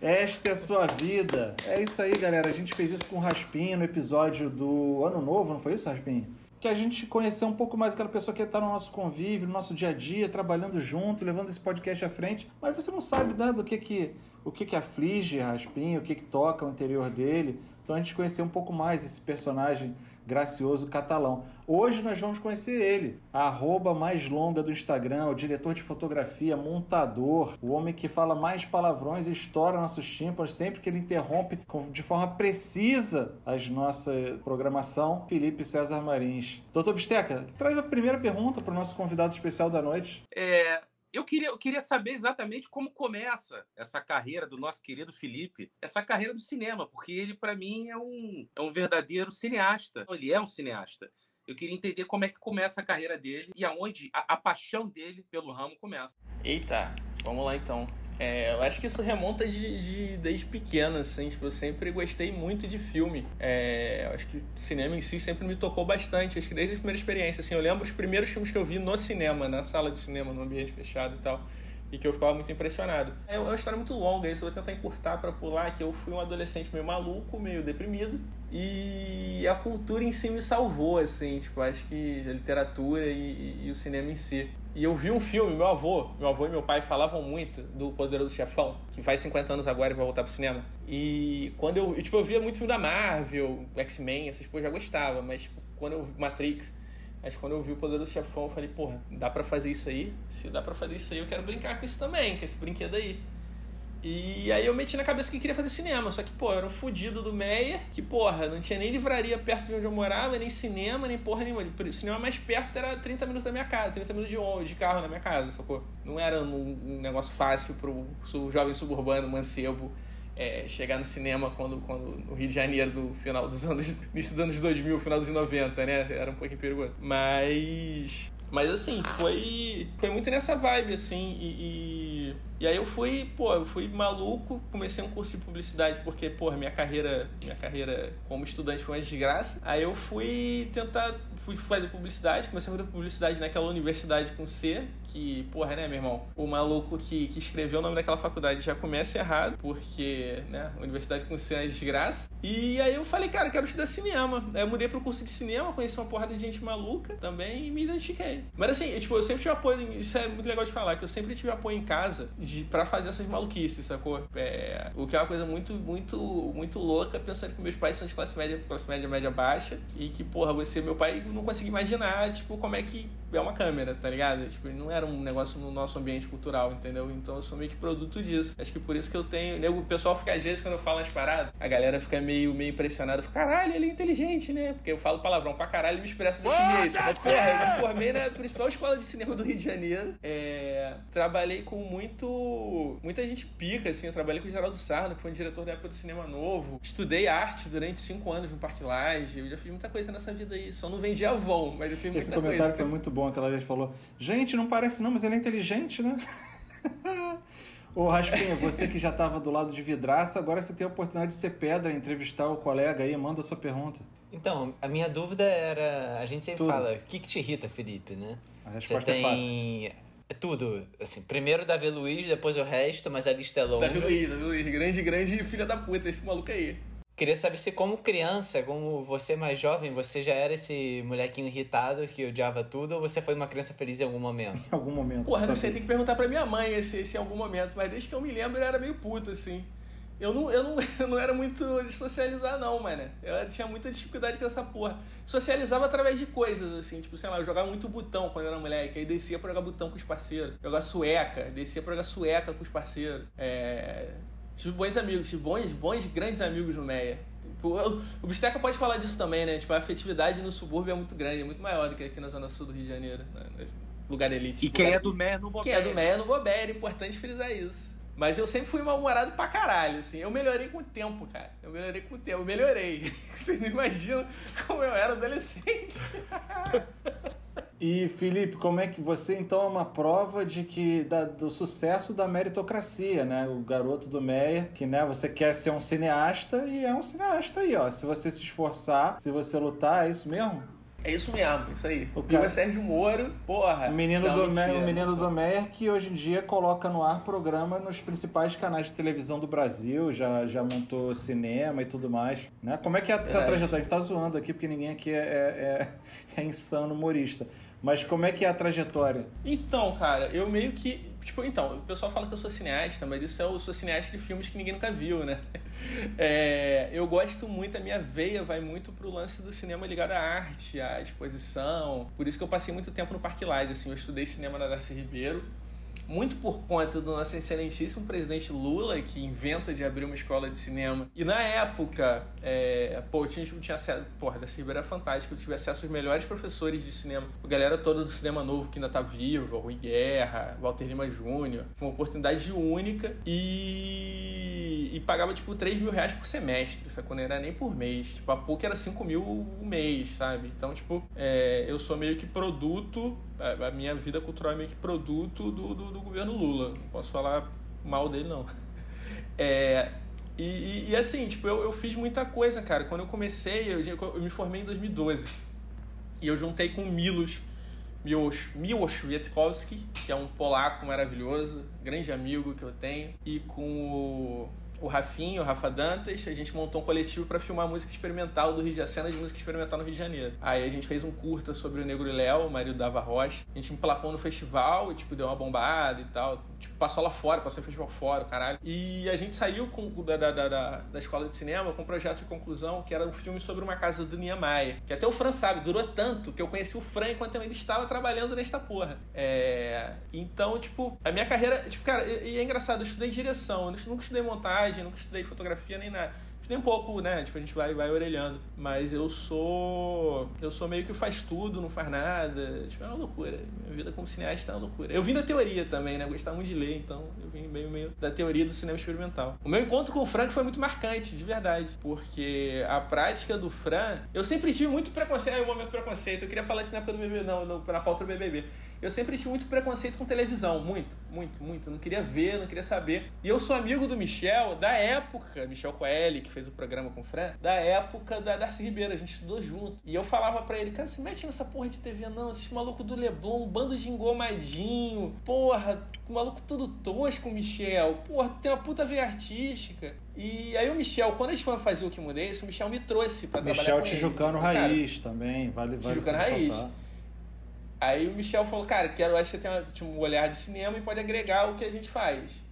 Esta é a sua vida. É isso aí, galera. A gente fez isso com o Raspinho no episódio do Ano Novo, não foi isso, Raspinho? Que a gente conheceu um pouco mais aquela pessoa que está no nosso convívio, no nosso dia a dia, trabalhando junto, levando esse podcast à frente. Mas você não sabe né, do que que, o que que aflige Raspinho, o que que toca o interior dele. Então a gente conheceu um pouco mais esse personagem gracioso catalão. Hoje nós vamos conhecer ele, a arroba mais longa do Instagram, o diretor de fotografia, montador, o homem que fala mais palavrões e estoura nossos tímpanos sempre que ele interrompe de forma precisa a nossa programação, Felipe César Marins. Doutor Bisteca, traz a primeira pergunta para o nosso convidado especial da noite. É, eu, queria, eu queria saber exatamente como começa essa carreira do nosso querido Felipe, essa carreira do cinema, porque ele, para mim, é um, é um verdadeiro cineasta. Ele é um cineasta. Eu queria entender como é que começa a carreira dele e aonde a, a paixão dele pelo ramo começa. Eita, vamos lá então. É, eu acho que isso remonta de, de- desde pequeno, assim, tipo, eu sempre gostei muito de filme. É, eu acho que o cinema em si sempre me tocou bastante, acho que desde a primeira experiência, assim, eu lembro os primeiros filmes que eu vi no cinema, na sala de cinema, no ambiente fechado e tal, e que eu ficava muito impressionado. É uma história muito longa, isso eu vou tentar encurtar para pular, que eu fui um adolescente meio maluco, meio deprimido, e a cultura em si me salvou, assim, tipo, acho que a literatura e, e o cinema em si. E eu vi um filme, meu avô, meu avô e meu pai falavam muito do Poderoso Chefão, que faz 50 anos agora e vai voltar pro cinema. E quando eu, tipo, eu via muito filme da Marvel, X-Men, essas coisas eu já gostava, mas tipo, quando eu vi Matrix, mas quando eu vi o Poderoso Chefão, eu falei, porra, dá pra fazer isso aí? Se dá pra fazer isso aí, eu quero brincar com isso também, com esse brinquedo aí. E aí eu meti na cabeça que queria fazer cinema. Só que, pô, eu era um fudido do Meyer, que, porra, não tinha nem livraria perto de onde eu morava, nem cinema, nem porra nenhuma. O cinema mais perto era 30 minutos da minha casa, 30 minutos de, ônibus, de carro na minha casa, sacou? Não era um, negócio fácil pro jovem suburbano, mancebo, é, chegar no cinema quando, quando no Rio de Janeiro, no final dos anos, início dos anos 2000, final dos 90, né? Era um pouquinho perigoso. Mas, mas assim, foi, foi muito nessa vibe, assim, e, e, e aí eu fui, pô, eu fui maluco, comecei um curso de publicidade, porque, pô, minha carreira, minha carreira como estudante foi uma desgraça. Aí eu fui tentar, fui fazer publicidade, comecei a fazer publicidade naquela universidade com C, que, porra, né, meu irmão? O maluco que, que escreveu o nome daquela faculdade já começa errado, porque, né, universidade com C é desgraça. E aí eu falei, cara, quero estudar cinema. Aí eu mudei pro curso de cinema, conheci uma porrada de gente maluca também e me identifiquei. Mas assim, eu, tipo, eu sempre tive apoio, isso é muito legal de falar, que eu sempre tive apoio em casa de, pra fazer essas maluquices, sacou? É, o que é uma coisa muito, muito, muito louca, pensando que meus pais são de classe média, classe média, média baixa, e que, porra, você, meu pai, não conseguia imaginar, tipo, como é que é uma câmera, tá ligado? Tipo, não era um negócio no nosso ambiente cultural, entendeu? Então eu sou meio que produto disso. Acho que por isso que eu tenho. O pessoal fica, às vezes, quando eu falo as paradas, a galera fica meio, meio impressionada. Fica, caralho, ele é inteligente, né? Porque eu falo palavrão pra caralho e me expresso desse jeito. Mas, porra, eu me formei na principal escola de cinema do Rio de Janeiro. É, trabalhei com muito. Muita gente pica, assim. Eu trabalhei com o Geraldo Sarno, que foi um diretor da época do Cinema Novo. Estudei arte durante cinco anos no Parque Lage. Eu já fiz muita coisa nessa vida aí. Só não vendi Avon, mas eu fiz Esse muita comentário coisa. foi muito bom. Aquela vez falou: Gente, não parece não, mas ele é inteligente, né? Ô Raspinha, você que já estava do lado de vidraça, agora você tem a oportunidade de ser pedra, entrevistar o colega aí, manda a sua pergunta. Então, a minha dúvida era. A gente sempre Tudo. fala, o que, que te irrita, Felipe, né? A Você resposta é tem. É tudo. Assim, primeiro Davi Luiz, depois o resto, mas a lista é longa. Davi Luiz, Davi Luiz, grande, grande filha da puta, esse maluco aí. Queria saber se, como criança, como você mais jovem, você já era esse molequinho irritado que odiava tudo ou você foi uma criança feliz em algum momento? Em algum momento. Porra, não sei, tem que perguntar pra minha mãe esse, esse em algum momento, mas desde que eu me lembro eu era meio puto, assim. Eu não, eu não, eu não era muito de socializar, não, mano. Eu tinha muita dificuldade com essa porra. Socializava através de coisas, assim, tipo, sei lá, eu jogava muito botão quando era moleque, aí descia pra jogar botão com os parceiros. Jogar sueca, descia pra jogar sueca com os parceiros. É... Tive bons amigos, tive bons, bons, grandes amigos no Meia. Tipo, O Bisteca pode falar disso também, né? Tipo, a afetividade no subúrbio é muito grande, é muito maior do que aqui na zona sul do Rio de Janeiro, né? Lugar elite. E quem é do Meia não quem é do Meia não bobeira, é importante frisar isso. Mas eu sempre fui mal-humorado pra caralho, assim. Eu melhorei com o tempo, cara. Eu melhorei com o tempo. Eu melhorei. Vocês não imaginam como eu era adolescente. E Felipe, como é que você então é uma prova de que da- do sucesso da meritocracia, né? O garoto do Meia, que né, você quer ser um cineasta e é um cineasta aí, ó. Se você se esforçar, se você lutar, é isso mesmo? É isso mesmo, isso aí. O O cara- Sérgio Moro, porra. O menino, Não, do, mentira, Meyer, o menino do Meyer que hoje em dia coloca no ar programa nos principais canais de televisão do Brasil, já, já montou cinema e tudo mais. Né? Como é que é essa Verdade. trajetória? A gente tá zoando aqui porque ninguém aqui é, é, é- é insano humorista. Mas como é que é a trajetória? Então, cara, eu meio que. Tipo, então, o pessoal fala que eu sou cineasta, mas isso é eu sou cineasta de filmes que ninguém nunca viu, né? É, eu gosto muito, a minha veia vai muito pro lance do cinema ligado à arte, à exposição. Por isso que eu passei muito tempo no Parque assim, eu estudei cinema na Darcy Ribeiro. Muito por conta do nosso excelentíssimo presidente Lula, que inventa de abrir uma escola de cinema. E na época, é, pô, eu tinha, tinha acesso. Porra, da Ribeiro era fantástico. Eu tive acesso aos melhores professores de cinema. A galera toda do cinema novo que ainda tá viva, Rui Guerra, Walter Lima Júnior. Foi uma oportunidade única e. Pagava tipo 3 mil reais por semestre, sacou? Não era nem por mês. Tipo, a PUC era 5 mil o mês, sabe? Então, tipo, é, eu sou meio que produto. A, a minha vida cultural é meio que produto do, do, do governo Lula. Não posso falar mal dele, não. É, e, e- e assim, tipo, eu, eu fiz muita coisa, cara. Quando eu comecei, eu, eu me formei em 2012. E eu juntei com Milos, Miłosz, Miłosz Wietkowski, que é um polaco maravilhoso, grande amigo que eu tenho, e com o, o Rafinho, o Rafa Dantas, a gente montou um coletivo para filmar música experimental do Rio de Janeiro, de música experimental no Rio de Janeiro. Aí a gente fez um curta sobre o Negro Léo, o marido da Ava Rocha. A gente emplacou no festival e, tipo, deu uma bombada e tal. Tipo, passou lá fora, passou em festival fora, caralho. E a gente saiu com, da, da, da, da escola de cinema com um projeto de conclusão que era um filme sobre uma casa do Niemeyer. Que até o Fran sabe, durou tanto que eu conheci o Fran enquanto ainda estava trabalhando nesta porra. É... Então, tipo, a minha carreira. Tipo, cara, e é engraçado, eu estudei direção, eu nunca estudei montagem, nunca estudei fotografia nem nada nem um pouco, né? Tipo, a gente vai, vai orelhando. Mas eu sou. Eu sou meio que faz tudo, não faz nada. Tipo, é uma loucura. Minha vida como cineasta é uma loucura. Eu vim da teoria também, né? Eu gostava muito de ler, então eu vim meio, meio da teoria do cinema experimental. O meu encontro com o Frank foi muito marcante, de verdade. Porque a prática do Fran. Eu sempre tive muito preconceito. Ah, o momento preconceito. Eu queria falar isso na época do BBB, não, na pauta do BBB eu sempre tive muito preconceito com televisão. Muito, muito, muito. não queria ver, não queria saber. E eu sou amigo do Michel da época, Michel Coelho, que fez o programa com o Fran, da época da Darcy Ribeiro. A gente estudou junto. E eu falava para ele, cara, se mete nessa porra de TV não. Esse maluco do Leblon, um bando de engomadinho. Porra, maluco todo tosco, Michel. Porra, tem uma puta veia artística. E aí o Michel, quando a gente foi fazer o que mudei, o Michel me trouxe pra Michel trabalhar com Tijucano ele. Raiz cara, também, vale, vale Tijucano Raiz. Aí o Michel falou, cara, quero acho que você tem tipo, um olhar de cinema e pode agregar o que a gente faz.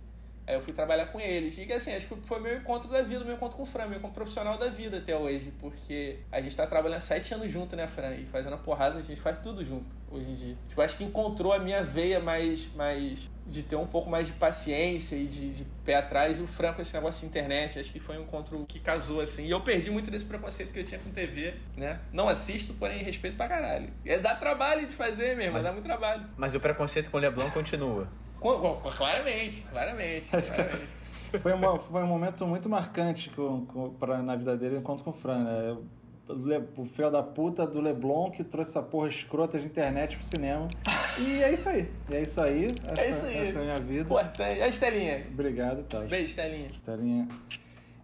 Aí eu fui trabalhar com eles. E que assim, acho que foi meu encontro da vida, meu encontro com o Fran, meu encontro profissional da vida até hoje. Porque a gente tá trabalhando sete anos junto, né, Fran? E fazendo a porrada, a gente faz tudo junto hoje em dia. Tipo, acho que encontrou a minha veia mais, mais de ter um pouco mais de paciência e de, de pé atrás. E o Fran com esse negócio de internet, acho que foi um encontro que casou, assim. E eu perdi muito desse preconceito que eu tinha com TV, né? Não assisto, porém respeito pra caralho. É dá trabalho de fazer mesmo, mas dá muito trabalho. Mas o preconceito com o Leblon continua. Claramente, claramente, claramente. foi, uma, foi um momento muito marcante com, com, pra, na vida dele enquanto com o Fran, né? O filho da puta do Leblon que trouxe essa porra escrota de internet pro cinema. E é isso aí. E é isso aí. Essa, é isso aí. Essa é a minha vida. Importante. A Estelinha. Obrigado, tá. Beijo, Estelinha. Estelinha.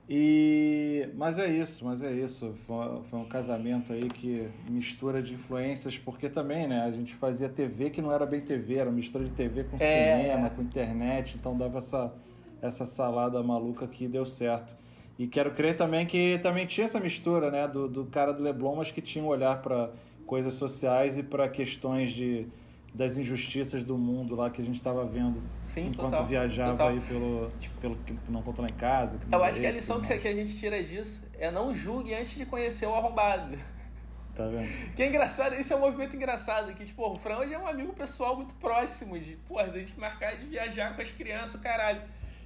E, mas é isso, mas é isso. Foi, foi, um casamento aí que mistura de influências, porque também, né, a gente fazia TV que não era bem TV, era mistura de TV com é, cinema, é. com internet, então dava essa, essa salada maluca que deu certo. E quero crer também que também tinha essa mistura, né, do, do cara do Leblon, mas que tinha um olhar para coisas sociais e para questões de das injustiças do mundo lá que a gente estava vendo Sim, enquanto total, viajava total. aí pelo, pelo que não contou lá em casa. Eu acho que a lição que, que a gente tira disso é não julgue antes de conhecer o arrombado. Tá vendo? Que é engraçado, esse é um movimento engraçado, que, tipo, o Fran hoje é um amigo pessoal muito próximo, de, porra, de gente marcar de viajar com as crianças, caralho.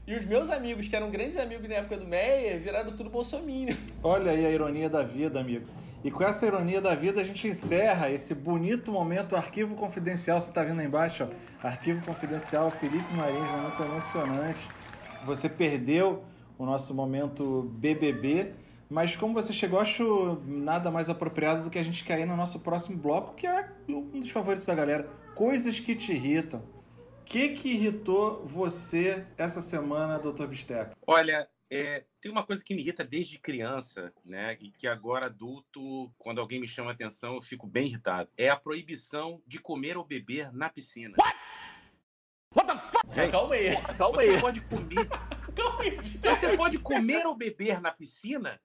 E os meus amigos, que eram grandes amigos na época do Meia, viraram tudo bolsominion. Olha aí a ironia da vida, amigo. E com essa ironia da vida, a gente encerra esse bonito momento arquivo confidencial. Você está vendo aí embaixo, ó, arquivo confidencial, Felipe Marins, momento emocionante. Você perdeu o nosso momento BBB, mas como você chegou, acho nada mais apropriado do que a gente cair no nosso próximo bloco, que é um dos favoritos da galera: coisas que te irritam. O que, que irritou você essa semana, doutor Bisteca? Olha, é, tem uma coisa que me irrita desde criança, né? E que agora adulto, quando alguém me chama atenção, eu fico bem irritado. É a proibição de comer ou beber na piscina. What? What the fuck? Gente, calma aí, calma você aí. Pode comer. calma aí. Você pode comer ou beber na piscina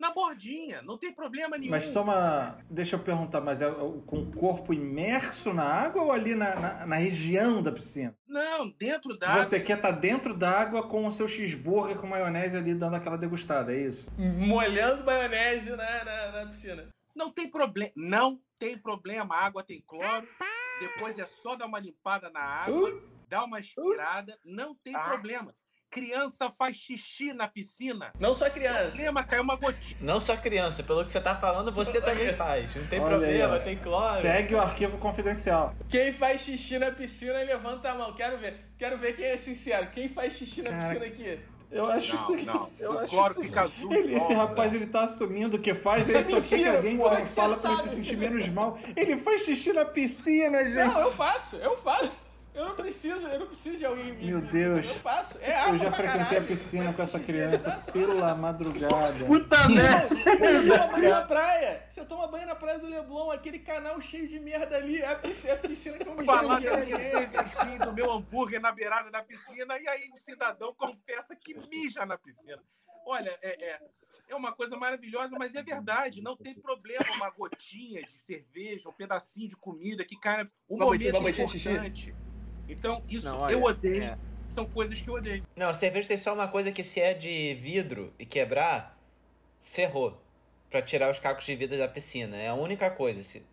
na bordinha, não tem problema nenhum. Mas só uma. Deixa eu perguntar, mas é com o corpo imerso na água ou ali na, na, na região da piscina? Não, dentro da água. Você quer estar tá dentro da água com o seu cheeseburger com maionese ali dando aquela degustada, é isso? Molhando maionese na, na, na piscina. Não tem problema. Não tem problema. A água tem cloro. Depois é só dar uma limpada na água, uh, dar uma aspirada. Uh, não tem ah. problema criança faz xixi na piscina. Não só criança. Problema, caiu uma gotinha. Não só criança, pelo que você tá falando, você também faz. Não tem Olha problema, aí, tem cloro. Segue o arquivo confidencial. Quem faz xixi na piscina, levanta a mão. Quero ver. Quero ver quem é sincero. Quem faz xixi na piscina aqui? Eu acho não, isso aqui. Não, eu o cloro isso fica azul. Ele, esse rapaz, ele tá assumindo que faz, Isso ele é só mentira, alguém porra, fala pra ele se sentir menos mal. Ele faz xixi na piscina, gente. Não, eu faço, eu faço. Eu não preciso, eu não preciso de alguém me Meu me Deus. Eu faço. É água Eu já pra frequentei caralho. a piscina com essa criança exato. pela madrugada. Puta merda! Você toma banho na praia. Você toma banho na praia do Leblon, aquele canal cheio de merda ali. É a piscina, é a piscina que eu me da minha do meu hambúrguer na beirada da piscina e aí o cidadão confessa que mija na piscina. Olha, é, é, é uma coisa maravilhosa, mas é verdade. Não tem problema uma gotinha de cerveja, um pedacinho de comida que cai. O Uma gotinha- momento gotinha de xixi? Então, isso Não, olha, eu odeio. é. são coisas que eu odeio. Não, cerveja tem só uma coisa que se é de vidro e quebrar, ferrou. Pra tirar os cacos de vidro da piscina. É a única coisa. Se...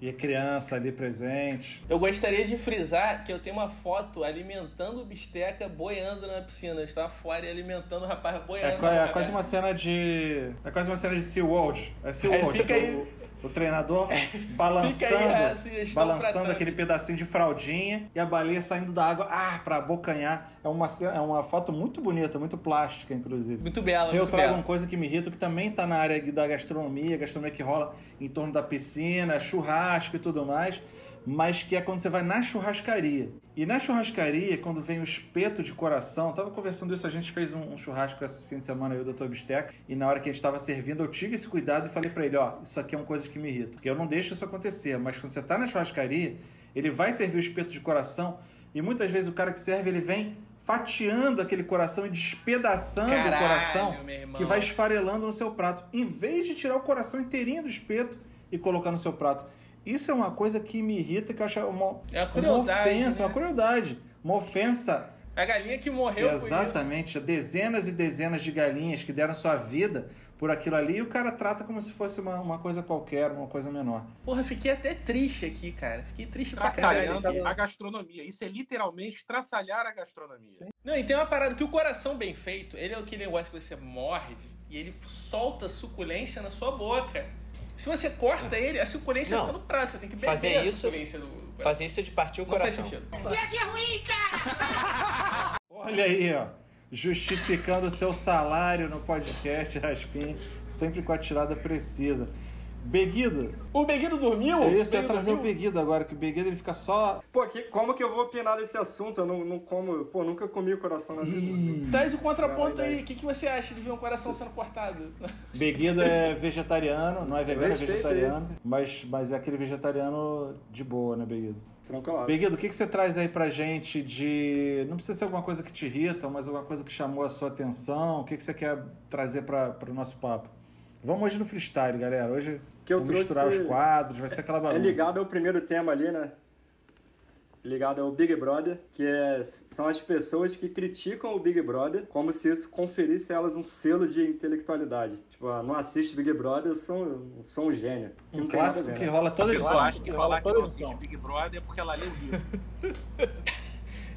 E a criança ali presente. Eu gostaria de frisar que eu tenho uma foto alimentando o bisteca boiando na piscina. Eu estava fora e alimentando o rapaz boiando. É, é na quase uma cena de. É quase uma cena de SeaWorld. É SeaWorld. É, fica é aí- o, treinador balançando, sugestão balançando pra- aquele pedacinho de fraldinha e a baleia saindo da água, ah, pra abocanhar. É uma, é uma foto muito bonita, muito plástica, inclusive. Muito bela, Eu muito trago bela. uma coisa que me irrita, que também tá na área da gastronomia, gastronomia que rola em torno da piscina, churrasco e tudo mais, mas que é quando você vai na churrascaria. E na churrascaria, quando vem o espeto de coração, tava conversando isso, a gente fez um, um churrasco esse fim de semana, eu e o Dr. Bisteca, e na hora que a gente estava servindo, eu tive esse cuidado e falei para ele, ó, isso aqui é uma coisa que me irrita, porque eu não deixo isso acontecer, mas quando você tá na churrascaria, ele vai servir o espeto de coração, e muitas vezes o cara que serve, ele vem fatiando aquele coração e despedaçando o Caralho, coração meu irmão. que vai esfarelando no seu prato, em vez de tirar o coração inteirinho do espeto e colocar no seu prato. Isso é uma coisa que me irrita, que eu acho uma, É uma uma crueldade, ofensa, né? uma crueldade, uma ofensa. A galinha que morreu por isso. Exatamente, dezenas e dezenas de galinhas que deram sua vida por aquilo ali e o cara trata como se fosse uma, uma coisa qualquer, uma coisa menor. Porra, fiquei até triste aqui, cara. Fiquei triste pra caralho. A gastronomia. Isso é literalmente traçalhar a gastronomia. Não, e tem uma parada que o coração bem feito, ele é aquele negócio que você morde e ele solta suculência na sua boca. Se você corta ele, a suculência Não. fica no prato. Você tem que beber Fazer a isso- suculência do. do Fazer isso de partir o Não faz coração. sentido. Olha aí, ó. Justificando o seu salário no podcast Raspim, sempre com a tirada precisa. Beguido. O Beguido dormiu? É isso, eu ia trazer o dormiu? Beguido agora, que o Beguido ele fica só. Pô, que, como que eu vou opinar nesse assunto? Eu não, não como. Pô, nunca comi o coração na vida. Traz o contraponto aí. O que, que você acha de ver um coração sendo cortado? Beguido é vegetariano, não é vegano, é vegetariano, mas, mas é aquele vegetariano de boa, né, Beguido? Tranquilo. Beguido, o que, que você traz aí pra gente de. Não precisa ser alguma coisa que te irrita, mas alguma coisa que chamou a sua atenção. O que, que você quer trazer para o nosso papo? Vamos hoje no freestyle, galera. Hoje Que eu vamos trouxe- misturar os quadros, vai ser aquela É bagunça. ligado ao primeiro tema ali, né? Ligado ao Big Brother, que é, são as pessoas que criticam o Big Brother como se isso conferisse a elas um selo de intelectualidade. Tipo, ah, não assiste Big Brother, eu sou, eu sou um gênio. Um Não a clássico ver, que rola A toda edição. pessoa acha que falar que não assiste. Big Brother é porque ela lê o livro.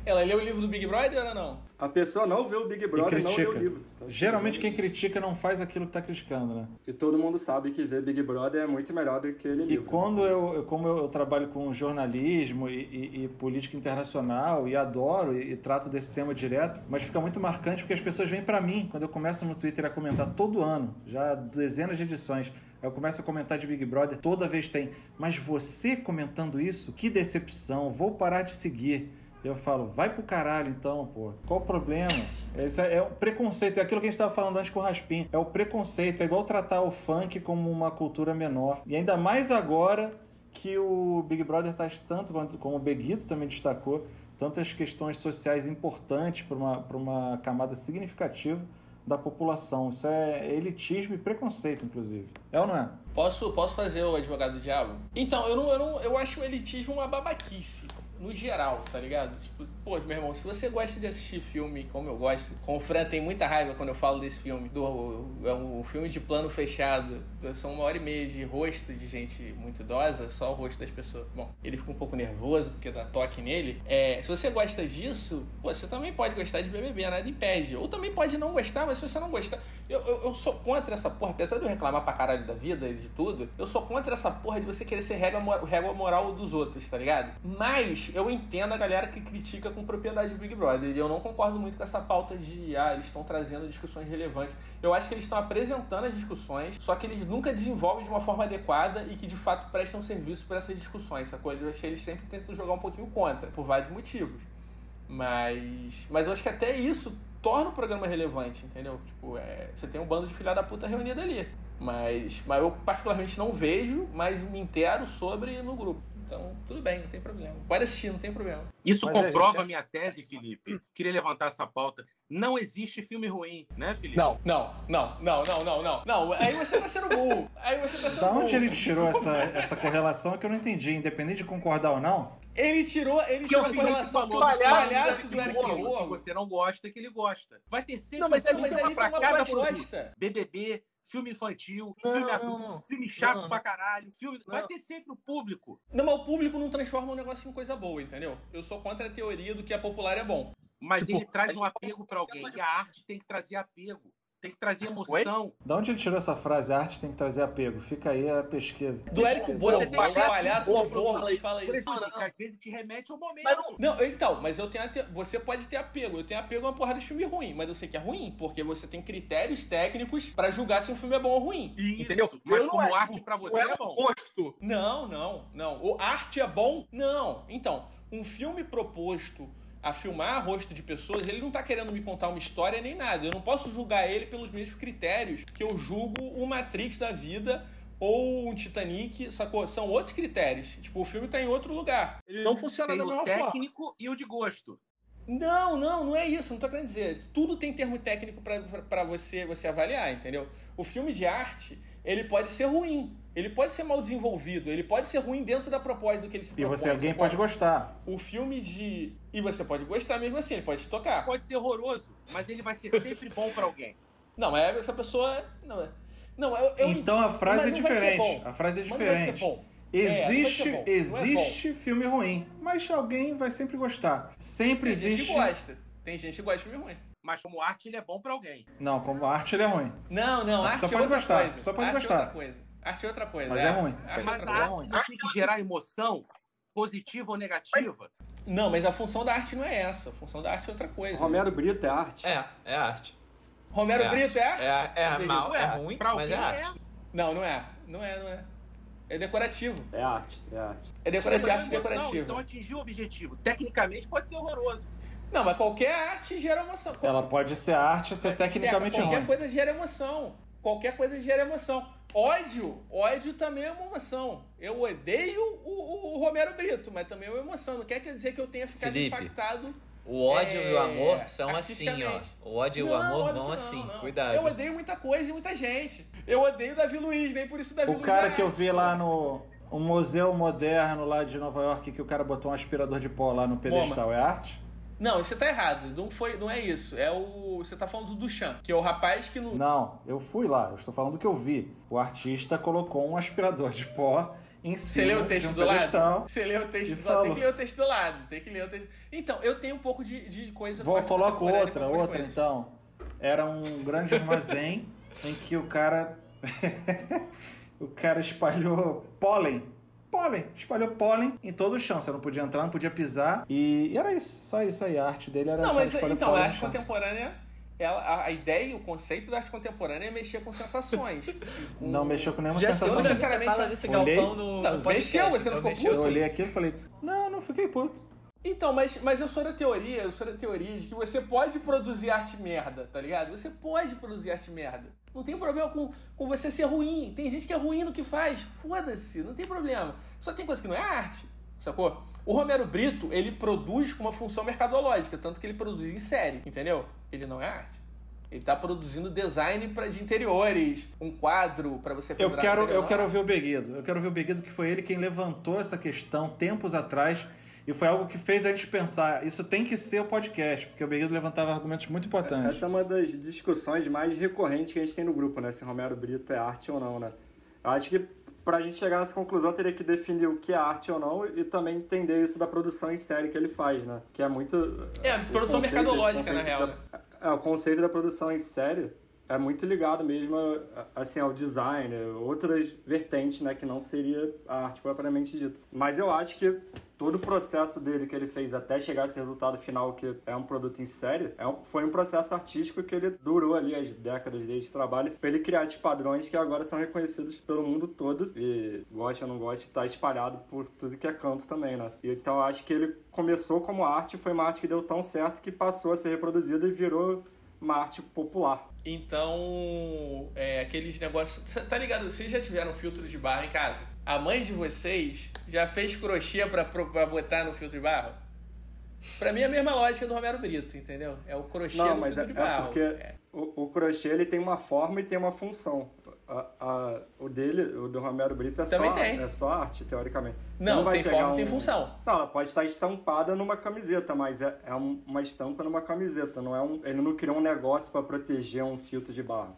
Ela leu o livro do Big Brother ou não? A pessoa não vê o Big E Brother, não lê o livro. tá? Geralmente quem critica não faz aquilo que tá criticando, né? E todo mundo sabe que ver Big Brother é muito melhor do que ele E livro. quando eu, eu- como eu, trabalho com jornalismo e, e- e política internacional e adoro e, e trato desse tema direto, mas fica muito marcante porque as pessoas vêm pra mim quando eu começo no Twitter a comentar todo ano, já dezenas de edições. Aí eu começo a comentar de Big Brother, toda vez tem. Mas você comentando isso, que decepção, vou parar de seguir. Eu falo, vai pro caralho então, pô. Qual o problema? Isso é, é o preconceito, é aquilo que a gente tava falando antes com o Raspim. É o preconceito, é igual tratar o funk como uma cultura menor. E ainda mais agora que o Big Brother traz tanto, como o Beguito também destacou, tantas questões sociais importantes para uma, pra uma camada significativa da população. Isso é elitismo e preconceito, inclusive. É ou não é? Posso, posso fazer o advogado do diabo? Então, eu não, eu não. Eu acho o elitismo uma babaquice. No geral, tá ligado? Tipo, pô, meu irmão, se você gosta de assistir filme como eu gosto, com o Fran tem muita raiva quando eu falo desse filme. Do, é um filme de plano fechado. São uma hora e meia de rosto de gente muito idosa, só o rosto das pessoas. Bom, ele fica um pouco nervoso porque dá toque nele. É, se você gosta disso, pô, você também pode gostar de BBB, nada impede. Ou também pode não gostar, mas se você não gostar. Eu, eu, eu sou contra essa porra, apesar de eu reclamar pra caralho da vida e de tudo, eu sou contra essa porra de você querer ser régua, régua moral dos outros, tá ligado? Mas eu entendo a galera que critica com propriedade o Big Brother. E eu não concordo muito com essa pauta de, ah, eles estão trazendo discussões relevantes. Eu acho que eles estão apresentando as discussões, só que eles nunca desenvolvem de uma forma adequada e que de fato prestam serviço para essas discussões, sacou? Eu achei que eles sempre tentam jogar um pouquinho contra, por vários motivos. Mas. Mas eu acho que até isso torna o programa relevante, entendeu? Tipo, é, você tem um bando de filha da puta reunido ali. Mas, mas eu particularmente não vejo, mas me intero sobre no grupo. Então, tudo bem, não tem problema. Pode assistir, não tem problema. Isso Mas a comprova gente- a minha tese, Felipe. Queria levantar essa pauta. Não existe filme ruim, né, Felipe? Não, não, não, não, não, não, não. Não, aí você tá sendo burro. Aí você tá sendo Da burro. onde ele tirou essa, essa correlação é que eu não entendi. Independente de concordar ou não, Ele tirou, ele Que tirou a correlação do do palhaço do Eric Lobo. você não gosta, que ele gosta. Vai ter sempre Não, mas um ali tem uma pra cada proposta. produto. BBB, filme infantil, Não, filme não, adulto, não. filme chato Não. pra caralho. Filme... Vai Não. ter sempre o público. Não, mas o público não transforma um negócio em coisa boa, entendeu? Eu sou contra a teoria do que é popular é bom. Mas Tipo, ele traz um apego pra alguém. E a arte tem que trazer apego. Tem que trazer Oi? emoção. Da onde ele tirou essa frase? A arte tem que trazer apego. Fica aí a pesquisa. Do Érico Você o tem que- palhaço do porra fala isso. fala Por isso. isso, que às vezes te remete ao momento. Mas não- Não, então, mas eu tenho você pode ter apego. Eu tenho apego a uma porrada de filme ruim, mas eu sei que é ruim, porque você tem critérios técnicos pra julgar se um filme é bom ou ruim. Isso, Entendeu? Mas Eu não como é, arte pra não você é um bom. gosto. Não, não, não. O arte é bom? Não. Então, um filme proposto a filmar rosto de pessoas, ele não tá querendo me contar uma história nem nada. Eu não posso julgar ele pelos mesmos critérios que eu julgo o Matrix da vida ou um Titanic, sacou? São outros critérios. Tipo, o filme tá em outro lugar. Ele não funciona Tem da o mesma forma. técnico e o de gosto. Não, não, não é isso, não tô querendo dizer. Tudo tem termo técnico pra você, você avaliar, entendeu? O filme de arte, ele pode ser ruim, ele pode ser mal desenvolvido, ele pode ser ruim dentro da proposta do que ele se E propõe. você, alguém sacou? pode gostar. O filme de. E você pode gostar mesmo assim, ele pode te tocar. Pode ser horroroso, mas ele vai ser sempre bom pra alguém. Não, mas essa pessoa. Não, é- não eu, eu- Então a frase é diferente. bom. A frase é Mas não vai ser diferente. É, Existe, é existe filme ruim, mas alguém vai sempre gostar. Sempre Tem gente existe. que gosta. Tem gente que gosta de filme ruim. Mas como arte, ele é bom pra alguém. Não, como arte ele é ruim. Não, não, Só arte pode é outra gostar, coisa. só pode arte gostar. é outra coisa. Arte é outra coisa. Mas é ruim. Arte é Mas outra a coisa. arte não tem que gerar emoção, positiva ou negativa. Não, mas a função da arte não é essa. A função da arte é outra coisa. Romero Brito é arte. É, é arte. Romero É Brito é arte? É, é mal, é ruim, pra mas é arte. Não, não é. Não é, não é. É decorativo. É arte, é arte. É decorativo, arte decorativa. Então atingiu o objetivo. Tecnicamente pode ser horroroso. Não, mas qualquer arte gera emoção. Ela pode ser arte, ser tecnicamente qualquer ruim. coisa gera emoção. Qualquer coisa gera emoção. Ódio, ódio também é uma emoção. Eu odeio o, o- o Romero Brito, mas também é uma emoção. Não quer dizer que eu tenha ficado Felipe, impactado. O ódio É, e o amor são assim, ó. O ódio e o Não, amor vão não, assim. não. Cuidado. Eu odeio muita coisa e muita gente. Eu odeio Davi Luiz, nem por isso Davi O Luiz cara é que eu vi lá no um museu moderno lá de Nova York, que o cara botou um aspirador de pó lá no pedestal, é arte? Não, você tá errado. Não, foi, não é isso. É o. Você tá falando do Duchamp, que é o rapaz que no. Não, eu fui lá, eu estou falando do que eu vi. O artista colocou um aspirador de pó em Você cima leu o de texto um do lado? Você leu o texto do lado? Tem que ler o texto do lado. Tem que ler o texto. Então, eu tenho um pouco de, de coisa Vou, coloco outra, outra coisas. então. Era um grande armazém em que o cara. o cara espalhou pólen. Pólen, espalhou pólen em todo o chão. Você não podia entrar, não podia pisar. E, e era isso, só isso aí. A arte dele era. Não, o mas então, a arte contemporânea, ela, a, a ideia e o conceito da arte contemporânea é mexer com sensações. Com- Não mexeu com nenhuma sensação. Não que você necessariamente- fala desse Olhei. galpão no, Não, no podcast, mexeu, você não ficou mexeu. Eu olhei aquilo e falei, não, não fiquei puto. Então, mas, mas eu sou da teoria, eu sou da teoria de que você pode produzir arte merda, tá ligado? Você pode produzir arte merda. Não tem problema com, com você ser ruim. Tem gente que é ruim no que faz. Foda-se, não tem problema. Só tem coisa que não é arte, sacou? O Romero Brito, ele produz com uma função mercadológica, tanto que ele produz em série, entendeu? Ele não é arte. Ele tá produzindo design pra, de interiores, um quadro pra você Eu quero, eu quero é ouvir o Beguido. Eu quero ouvir o Beguido, que foi ele quem levantou essa questão tempos atrás. E foi algo que fez a gente pensar. Isso tem que ser o podcast, porque o Beguido levantava argumentos muito importantes. Essa é uma das discussões mais recorrentes que a gente tem no grupo, né? Se Romero Brito é arte ou não, né? Eu acho que pra gente chegar nessa conclusão teria que definir o que é arte ou não e também entender isso da produção em série que ele faz, né? Que é muito... É, produção mercadológica, na real, da- É, o conceito da produção em série é muito ligado mesmo assim, ao design, outras vertentes, né, que não seria a arte propriamente dita. Mas eu acho que todo o processo dele que ele fez até chegar a esse resultado final, que é um produto em série, é um- foi um processo artístico que ele durou ali as décadas dele de trabalho para ele criar esses padrões que agora são reconhecidos pelo mundo todo e, goste ou não goste, está espalhado por tudo que é canto também, né? E, então acho que ele começou como arte, foi uma arte que deu tão certo que passou a ser reproduzida e virou uma arte popular. Então, é, aqueles negócios. Cê tá ligado? Vocês já tiveram filtro de barro em casa? A mãe de vocês já fez crochê pra, pra botar no filtro de barro? Pra mim é a mesma lógica do Romero Brito, entendeu? É o crochê Não, no mas é, filtro de é barro. porque É. o, o crochê ele tem uma forma e tem uma função. A- a- o dele, o do Romero Brito, é só, Também tem. é só arte, teoricamente. Você Não, vai tem pegar forma, um- tem função. Não, ela pode estar estampada numa camiseta, mas é, é um- uma estampa numa camiseta. Não é um, ele não criou um negócio para proteger um filtro de barro.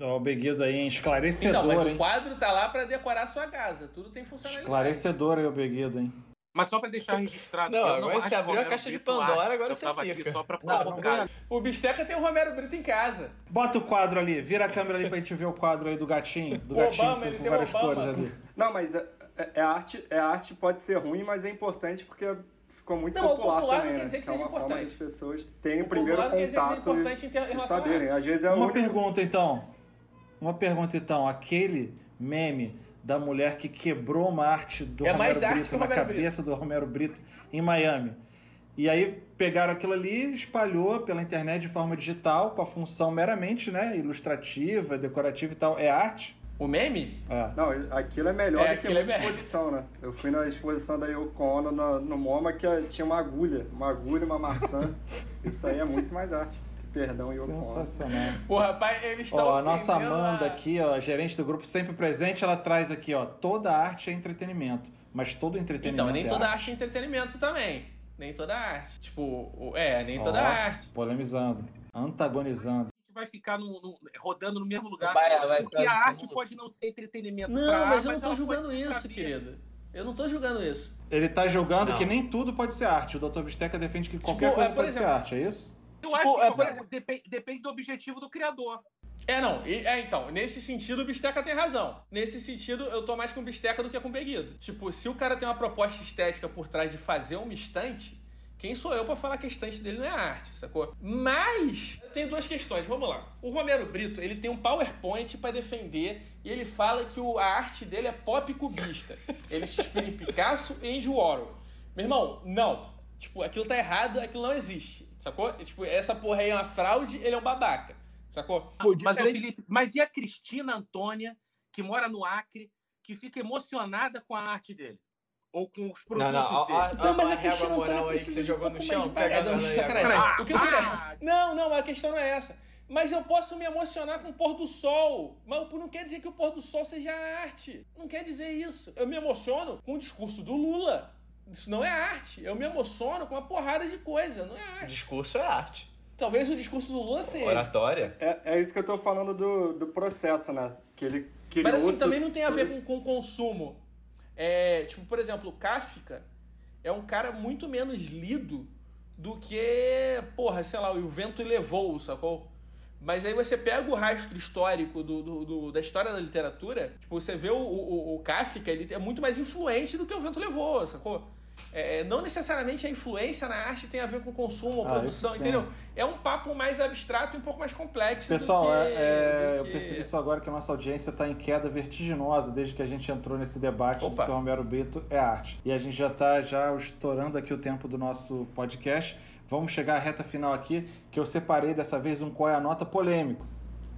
Ó, o Beguido aí, hein? Esclarecedor, Então, mas hein? o quadro tá lá pra decorar a sua casa. Tudo tem funcionalidade. Esclarecedor aí, o Beguido, hein? Mas só pra deixar registrado. Não, agora você abriu a caixa de Brito Pandora, arte. agora eu você tava fica. aqui só pra Não, provocar. O Bisteca tem o Romero Brito em casa. Bota o quadro ali, vira a câmera ali pra gente ver o quadro aí do gatinho. Do O gatinho Obama, com, ele com tem o várias Obama. cores ali. Não, mas é, é- é arte, é arte pode ser ruim, mas é importante porque ficou muito Não, o popular, popular não também, quer né? dizer que é seja uma forma importante. das pessoas terem o O primeiro popular não quer dizer que seja contato importante em relação saberem. arte. Às vezes é Uma único... pergunta então. Uma pergunta então. Aquele meme da mulher que quebrou uma arte do É Romero mais arte Brito que o na Romero cabeça do Romero Brito em Miami. E aí pegaram aquilo ali, espalhou pela internet de forma digital, com a função meramente né, ilustrativa, decorativa e tal. É arte? O meme? É. Não, aquilo é melhor É, do que aquilo é exposição, né? Eu fui na exposição da Yoko Ono no, no MoMA que tinha uma agulha. Uma agulha, uma maçã. Isso aí é muito mais arte. Perdão, Yoko. Sensacional. Pô, rapaz, eles estão Ó, a nossa Amanda a- aqui, ó, gerente do grupo sempre presente, ela traz aqui, ó, toda arte é entretenimento, mas todo entretenimento Então, nem é toda arte. arte é entretenimento também. Nem toda arte. Tipo, o- é, nem toda Ó, arte. Polemizando, antagonizando. A gente vai ficar no- no- rodando no mesmo lugar. Vai, vai, porque vai. a arte pode não ser entretenimento Não, pra mas eu não pode julgando isso, querido. Eu não tô julgando isso. Ele tá julgando Não. que nem tudo pode ser arte. O Dr. Bisteca defende que qualquer Tipo, coisa é, por pode exemplo- ser arte, é isso? Eu Tipo, acho que é, depende, depende do objetivo do criador. É, não. é, então, nesse sentido, o Bisteca tem razão. Nesse sentido, eu tô mais com Bisteca do que com Beguido. Tipo, se o cara tem uma proposta estética por trás de fazer uma estante, quem sou eu pra falar que a estante dele não é arte, sacou? Mas, tem duas questões, vamos lá. O Romero Brito, ele tem um PowerPoint pra defender e ele fala que o- a arte dele é pop cubista. Ele se inspira em Picasso e Andy Warhol. Meu irmão, não. Tipo, aquilo tá errado, aquilo não existe, sacou? Tipo, essa porra aí é uma fraude, ele é um babaca, sacou? Mas, ô, Felipe, mas e a Cristina Antônia, que mora no Acre, que fica emocionada com a arte dele? Ou com os produtos Não, não, dele? ó, Não, mas a régua Cristina Antônia moral aí que precisa você de um jogou no chão. de Pega Não, aí sacanagem. agora. O que eu queria... Ah! Não, não, a questão não é essa. Mas eu posso me emocionar com o pôr do sol. Mas não quer dizer que o pôr do sol seja arte. Não quer dizer isso. Eu me emociono com o discurso do Lula. Isso não é arte. Eu me emociono com uma porrada de coisa. Não é arte. Discurso é arte. Talvez o discurso do Lula seja. Oratória. É, é isso que eu tô falando do, do processo, né? Que ele criou... Mas assim, tu- também não tem a ver com, com consumo. É, tipo, por exemplo, o Kafka é um cara muito menos lido do que, porra, sei lá, o Vento Levou, sacou? Mas aí você pega o rastro histórico do, do- do- da história da literatura, tipo, você vê o, o, o Kafka, ele é muito mais influente do que o Vento Levou, sacou? É, não necessariamente a influência na arte tem a ver com consumo, Ah, produção, entendeu? É um papo mais abstrato e um pouco mais complexo Pessoal, do que... é- é, do eu que- percebi isso agora que a nossa audiência está em queda vertiginosa desde que a gente entrou nesse debate Opa. se o Romero Brito é arte. E a gente já está já estourando aqui o tempo do nosso podcast. Vamos chegar à reta final aqui, que eu separei dessa vez um qual é a nota polêmico,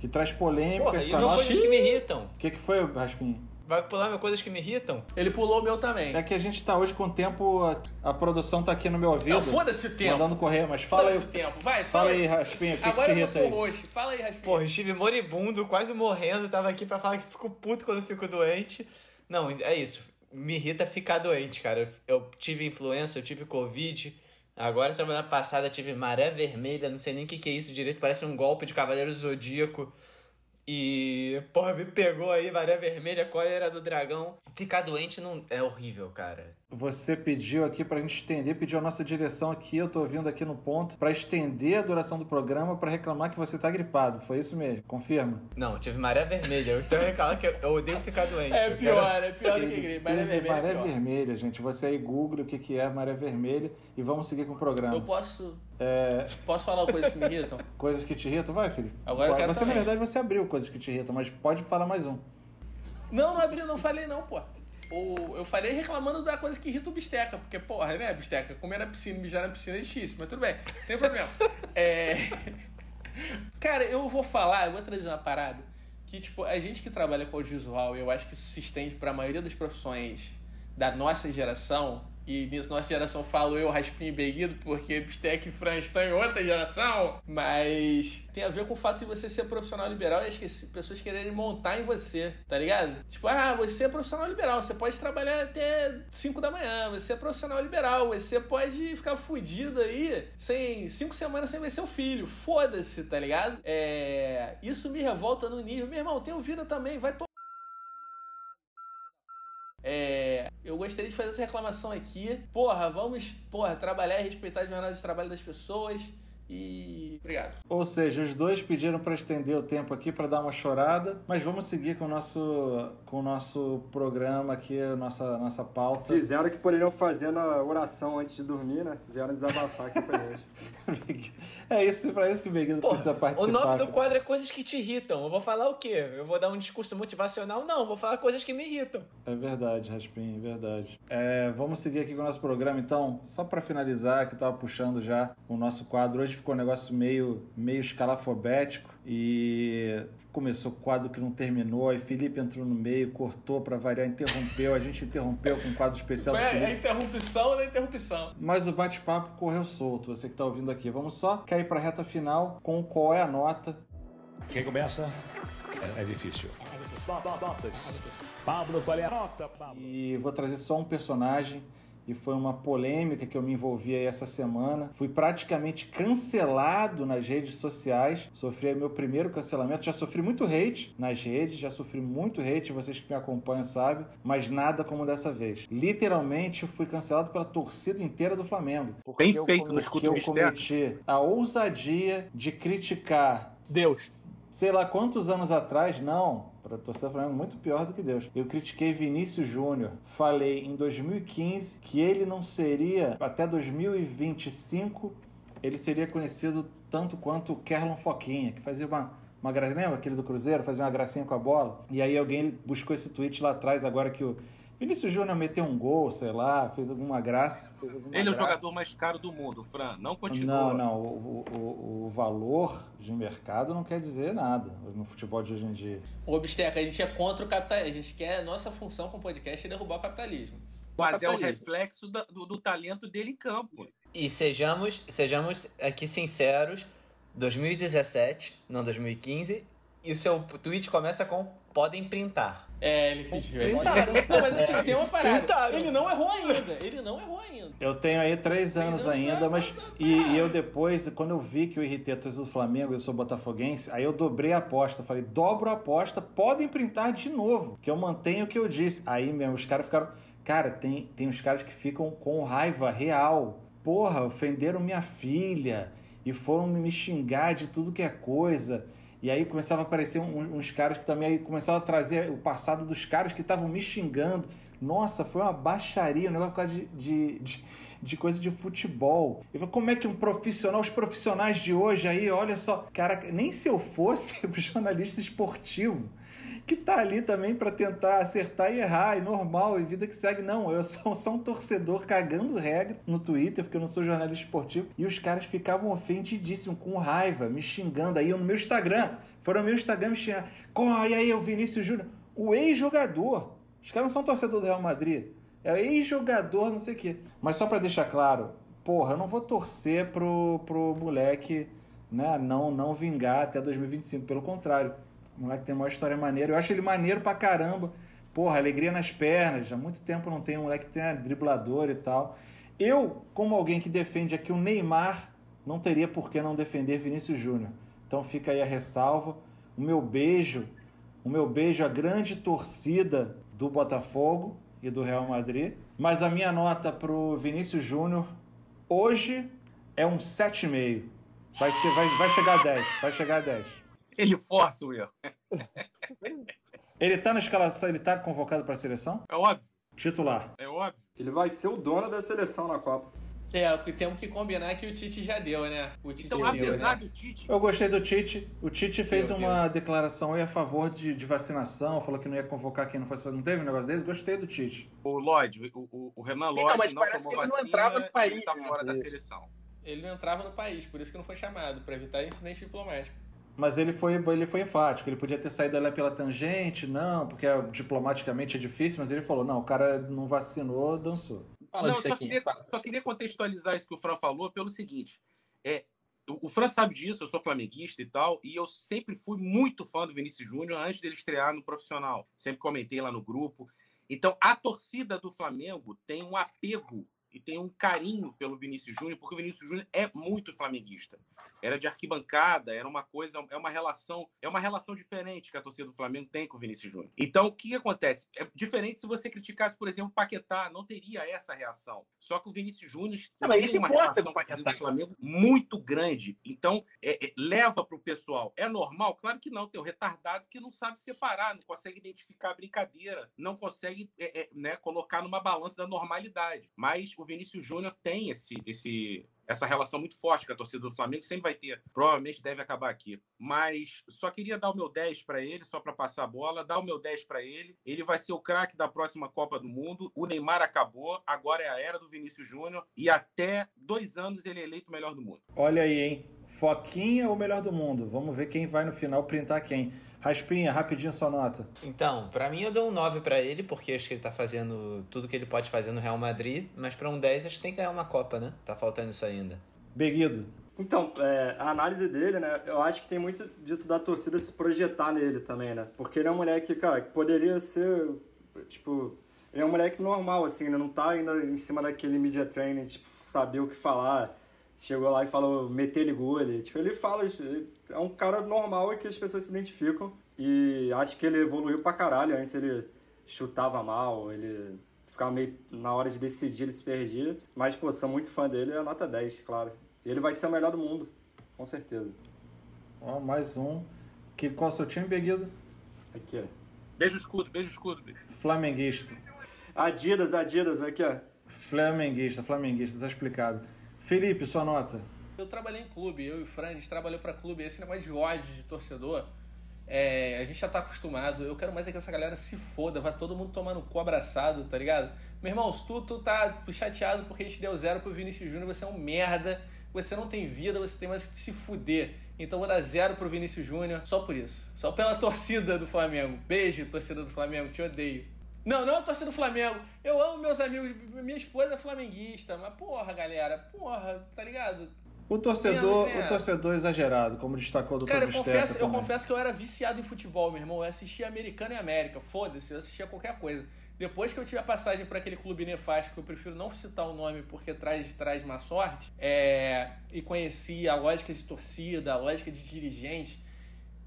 que traz polêmicas Porra, com a não nota. coisas que me irritam. O que, que foi, Raspinha? Vai pular meu coisas que me irritam? Ele pulou o meu também. É que a gente tá hoje com o tempo, a, a produção tá aqui no meu ouvido. Não, foda-se o tempo. Mandando correr, mas fala aí. Foda-se o tempo. Vai, Fala fala aí, Raspinha, o que, que Agora te eu sou aí? o host. Fala aí, Raspinha. Porra, eu estive moribundo, quase morrendo, tava aqui pra falar que fico puto quando fico doente. Não, é isso. Me irrita ficar doente, cara. Eu, eu tive influenza, eu tive Covid. Agora, semana passada, tive maré vermelha, não sei nem o que, que é isso direito, parece um golpe de Cavaleiro Zodíaco. E, porra, me pegou aí, maré vermelha, cólera do dragão. Ficar doente não é horrível, cara. Você pediu aqui pra gente estender, pediu a nossa direção aqui, eu tô vindo aqui no ponto, pra estender a duração do programa pra reclamar que você tá gripado. Foi isso mesmo? Confirma. Não, tive maré vermelha. Então eu reclamo que eu, eu odeio ficar doente. É pior, quero- é pior do que gripe. Maré vermelha maré é pior. vermelha, gente. Você aí google o que que é maré vermelha e vamos seguir com o programa. Eu posso... É, Posso falar coisas que me irritam? coisas que te irritam? Vai, Felipe. Agora eu quero Você, também. na verdade, você abriu coisas que te irritam, mas pode falar mais um. Não, não abri, não falei não, pô. O, eu falei reclamando da coisa que irrita o bisteca, porque, porra, né, bisteca? Comer na piscina, mijar na piscina é difícil, mas tudo bem, não tem problema. É... Cara, eu vou falar, eu vou trazer uma parada que, tipo, a gente que trabalha com audiovisual, eu acho que isso se estende para a maioria das profissões da nossa geração, E nisso nossa geração falo eu, Raspinho e Beguido, porque Bistec e Fran estão em outra geração. Mas tem a ver com o fato de você ser profissional liberal e as pessoas quererem montar em você, tá ligado? Tipo, ah, você é profissional liberal, você pode trabalhar até 5 da manhã, você é profissional liberal, você pode ficar fudido aí sem cinco semanas sem ver seu filho. Foda-se, tá ligado? É. Isso me revolta no nível. Meu irmão, tenho vida também, vai tomar. É, eu gostaria de fazer essa reclamação aqui. Porra, vamos, porra, trabalhar e respeitar a jornada de trabalho das pessoas. E. Obrigado. Ou seja, os dois pediram para estender o tempo aqui para dar uma chorada, mas vamos seguir com o nosso, com o nosso programa aqui, a nossa, nossa pauta. Fizeram o que poderiam fazer na oração antes de dormir, né? Vieram desabafar aqui pra gente. É isso, para isso que o Beguido precisa O participar. nome do quadro é Coisas que te irritam. Eu vou falar o quê? Eu vou dar um discurso motivacional? Não, vou falar coisas que me irritam. É verdade, Raspinho, é verdade. É, vamos seguir aqui com o nosso programa, então, só para finalizar, que eu tava puxando já o nosso quadro. Hoje ficou um negócio meio, meio escalafobético e começou o quadro que não terminou, aí Felipe entrou no meio, cortou para variar, interrompeu, a gente interrompeu com um quadro especial Foi a, interrupção da interrupção. Mas o bate-papo correu solto, você que tá ouvindo aqui. Vamos só cair para a reta final com qual é a nota. Quem começa é, é difícil. Pablo, qual é a nota, Pablo? E vou trazer só um personagem. E foi uma polêmica que eu me envolvi aí essa semana. Fui praticamente cancelado nas redes sociais. Sofri aí meu primeiro cancelamento. Já sofri muito hate nas redes, já sofri muito hate, vocês que me acompanham sabem, mas nada como dessa vez. Literalmente eu fui cancelado pela torcida inteira do Flamengo. Porque Bem eu feito, come- não escuta porque o eu cometi a ousadia de criticar Deus. Sei lá quantos anos atrás, não, para torcer Flamengo muito pior do que Deus. Eu critiquei Vinícius Júnior. Falei em 2015 que ele não seria até 2025 ele seria conhecido tanto quanto Kerlon Foquinha, que fazia uma uma gracinha, lembra aquele do Cruzeiro, fazia uma gracinha com a bola. E aí alguém buscou esse tweet lá atrás agora que o Vinícius Júnior meteu um gol, sei lá, fez alguma graça. fez alguma Ele é o graça. jogador mais caro do mundo, Fran. Não continua. Não, não. O, o, o valor de mercado não quer dizer nada no futebol de hoje em dia. Ô, Bisteca, a gente é contra o capitalismo. A gente quer. Nossa função com o podcast é derrubar o capitalismo. Mas é o reflexo da- do, do talento dele em campo. E sejamos, sejamos aqui sinceros, 2017, não 2015, e o seu tweet começa com podem printar. É, ele pediu. Ele Printaram. Não, mas assim, tem uma parada. Printaram. Ele não errou ainda. Ele não errou ainda. Eu tenho aí três anos anos ainda, mas. E, e eu depois, quando eu vi que eu irritei a torcida do Flamengo e eu sou botafoguense, aí eu dobrei a aposta. Falei, dobro a aposta, podem printar de novo. Que eu mantenho o que eu disse. Aí mesmo, os caras ficaram. Cara, tem, tem uns caras que ficam com raiva real. Porra, ofenderam minha filha e foram me xingar de tudo que é coisa. E aí começava a aparecer um- uns caras que também aí começavam a trazer o passado dos caras que estavam me xingando. Nossa, foi uma baixaria, um negócio por causa de, de, de, de coisa de futebol. Eu falei, como é que um profissional, os profissionais de hoje aí, olha só, cara, nem se eu fosse jornalista esportivo, que tá ali também para tentar acertar e errar, e normal, e vida que segue. Não, eu sou só um torcedor cagando regra no Twitter, porque eu não sou jornalista esportivo, e os caras ficavam ofendidíssimos, com raiva, me xingando. Aí no meu Instagram, foram no meu Instagram me xingando. "Como- E aí, o Vinícius Júnior, o ex-jogador. Os caras não são torcedor do Real Madrid. É ex-jogador, não sei o quê. Mas só para deixar claro, porra, eu não vou torcer pro, pro moleque né, não, não vingar até 2025. Pelo contrário, o moleque tem uma história maneira. Eu acho ele maneiro pra caramba. Porra, alegria nas pernas. Há muito tempo não tem um moleque que tenha driblador e tal. Eu, como alguém que defende aqui o Neymar, não teria por que não defender Vinícius Júnior. Então fica aí a ressalva. O meu beijo, o meu beijo à grande torcida do Botafogo e do Real Madrid. Mas a minha nota pro Vinícius Júnior hoje é um 7,5. Vai, ser, vai, vai chegar a 10. Vai chegar a 10. Ele força o erro. Ele tá na escalação, ele tá convocado para a seleção? É óbvio, Titular. é óbvio. Ele vai ser o dono da seleção na Copa. É, o que temos que combinar que o Tite já deu, né? O Tite Então, deu, apesar né? do Tite, Eu gostei do Tite. O Tite fez Meu uma declaração aí a favor de, de vacinação, falou que não ia convocar quem não fosse. Não teve um negócio desse? Gostei do Tite. o Lodge, o, o, o Renan Então, Lodge mas não parece tomou que ele não vacina, entrava no país, ele tá né? fora da Isso. seleção. Ele não entrava no país, por isso que não foi chamado, pra evitar incidente diplomático. Mas ele foi, ele foi enfático. Ele podia ter saído ali pela tangente, não, porque é, diplomaticamente é difícil, mas ele falou: não, o cara não vacinou, dançou. Fala Não, só aqui. queria, só queria contextualizar isso que o Fran falou pelo seguinte. É, o o Fran sabe disso, eu sou flamenguista e tal, e eu sempre fui muito fã do Vinícius Júnior antes dele estrear no profissional. Sempre comentei lá no grupo. Então, a torcida do Flamengo tem um apego e tem um carinho pelo Vinícius Júnior, porque o Vinícius Júnior é muito flamenguista. Era de arquibancada, era uma coisa, é uma relação, é uma relação diferente que a torcida do Flamengo tem com o Vinícius Júnior. Então, o que acontece? É diferente se você criticasse, por exemplo, o Paquetá, não teria essa reação. Só que o Vinícius Júnior Não, mas tem uma relação com o Paquetá. do Flamengo muito grande. Então, é, é, leva para o pessoal. É normal? Claro que não. Tem o retardado que não sabe separar, não consegue identificar a brincadeira, não consegue é, é, né, colocar numa balança da normalidade. Mas o Vinícius Júnior tem esse, esse, essa relação muito forte com a torcida do Flamengo, sempre vai ter. Provavelmente deve acabar aqui. Mas só queria dar o meu 10 para ele, só para passar a bola, dar o meu 10 para ele. Ele vai ser o craque da próxima Copa do Mundo. O Neymar acabou, agora é a era do Vinícius Júnior e até dois anos ele é eleito o melhor do mundo. Olha aí, hein? Foquinha ou melhor do mundo? Vamos ver quem vai no final printar quem. Raspinha, rapidinho sua nota. Então, pra mim eu dou um 9 pra ele, porque acho que ele tá fazendo tudo que ele pode fazer no Real Madrid, mas pra um 10 acho que tem que ganhar uma Copa, né? Tá faltando isso ainda. Beguido. Então, é, a análise dele, né? Eu acho que tem muito disso da torcida se projetar nele também, né? Porque ele é um moleque, cara, que poderia ser, tipo... Ele é um moleque normal, assim, né? Não tá ainda em cima daquele media training, tipo, saber o que falar. Chegou lá e falou, meter ele gol. Ele, tipo, ele fala, é um cara normal e que as pessoas se identificam. E acho que ele evoluiu pra caralho. Antes ele chutava mal, ele ficava meio... Na hora de decidir, ele se perdia. Mas, pô, sou muito fã dele, é nota 10, claro. E ele vai ser o melhor do mundo, com certeza. Ó, mais um. Que, qual é o seu time, Beguido? Aqui, ó. Beijo escudo, beijo escudo. Flamenguista. Adidas, Adidas, aqui, ó. Flamenguista, flamenguista, tá explicado. Felipe, sua nota. Eu trabalhei em clube, eu e o Fran, a gente trabalhou pra clube. Esse negócio de ódio de torcedor, é, a gente já tá acostumado. Eu quero mais é que essa galera se foda, vai todo mundo tomando cu abraçado, tá ligado? Meu irmão, se tu, tu tá chateado porque a gente deu zero pro Vinícius Júnior, você é um merda, você não tem vida, você tem mais que se fuder. Então vou dar zero pro Vinícius Júnior, só por isso. Só pela torcida do Flamengo. Beijo, torcida do Flamengo, te odeio. Não, não a torcida do Flamengo. Eu amo meus amigos. Minha esposa é flamenguista. Mas porra, galera. Porra, tá ligado? O torcedor, Menos, né? o torcedor exagerado, como destacou o Dr. Cara, eu confesso, eu confesso que eu era viciado em futebol, meu irmão. Eu assistia Americano e América. Foda-se, eu assistia qualquer coisa. Depois que eu tive a passagem por aquele clube nefasto, que eu prefiro não citar o nome porque traz, traz má sorte, é, e conheci a lógica de torcida, a lógica de dirigente,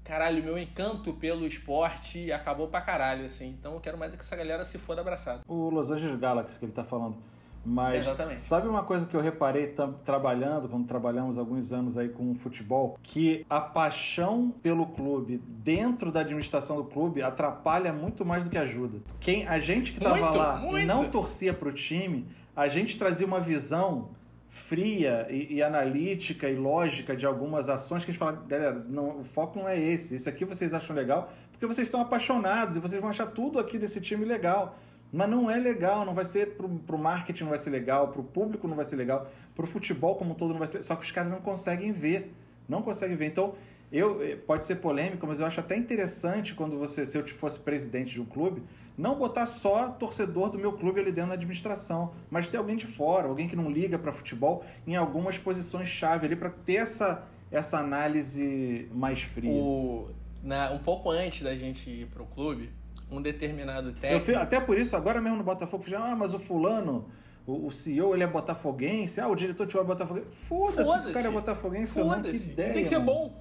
caralho, meu encanto pelo esporte acabou pra caralho, assim. Então eu quero mais é que essa galera se foda abraçado. O Los Angeles Galaxy que ele tá falando. Mas Exatamente. sabe uma coisa que eu reparei trabalhando, quando trabalhamos alguns anos aí com futebol, que a paixão pelo clube dentro da administração do clube atrapalha muito mais do que ajuda. Quem a gente que tava Muito, lá muito. e não torcia pro time, a gente trazia uma visão fria e, e analítica e lógica de algumas ações que a gente fala, galera, não, o foco não é esse. Isso aqui vocês acham legal porque vocês são apaixonados e vocês vão achar tudo aqui desse time legal. Mas não é legal, não vai ser pro, pro marketing não vai ser legal, pro público não vai ser legal, pro futebol como um todo não vai ser. Só que os caras não conseguem ver. Não conseguem ver. Então, eu eh, pode ser polêmico, mas eu acho até interessante quando você, se eu te fosse presidente de um clube, não botar só torcedor do meu clube ali dentro da administração, mas ter alguém de fora, alguém que não liga para futebol em algumas posições chave ali para ter essa essa análise mais fria. O, na, um pouco antes da gente ir pro clube, um determinado técnico. fi- até por isso, agora mesmo no Botafogo, eu falei, ah, mas o fulano, o, CEO, ele é botafoguense, ah, o diretor de futebol é botafoguense. Foda-se, se o Foda-se. cara é botafoguense Foda-se. ideia. Tem que ser bom.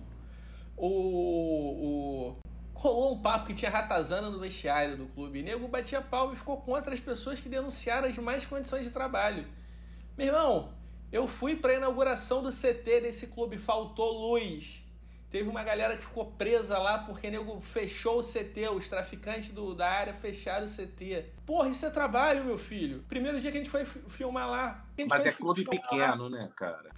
O, o. Rolou um papo que tinha ratazana no vestiário do clube. E nego batia palma e ficou contra as pessoas que denunciaram as más condições de trabalho. Meu irmão, eu fui pra inauguração do CT desse clube, faltou luz. Teve uma galera que ficou presa lá porque nego fechou o CT, os traficantes do, da área fecharam o CT. Porra, isso é trabalho, meu filho. Primeiro dia que a gente foi fi- filmar lá. a Mas é clube filmar lá. pequeno, né, cara?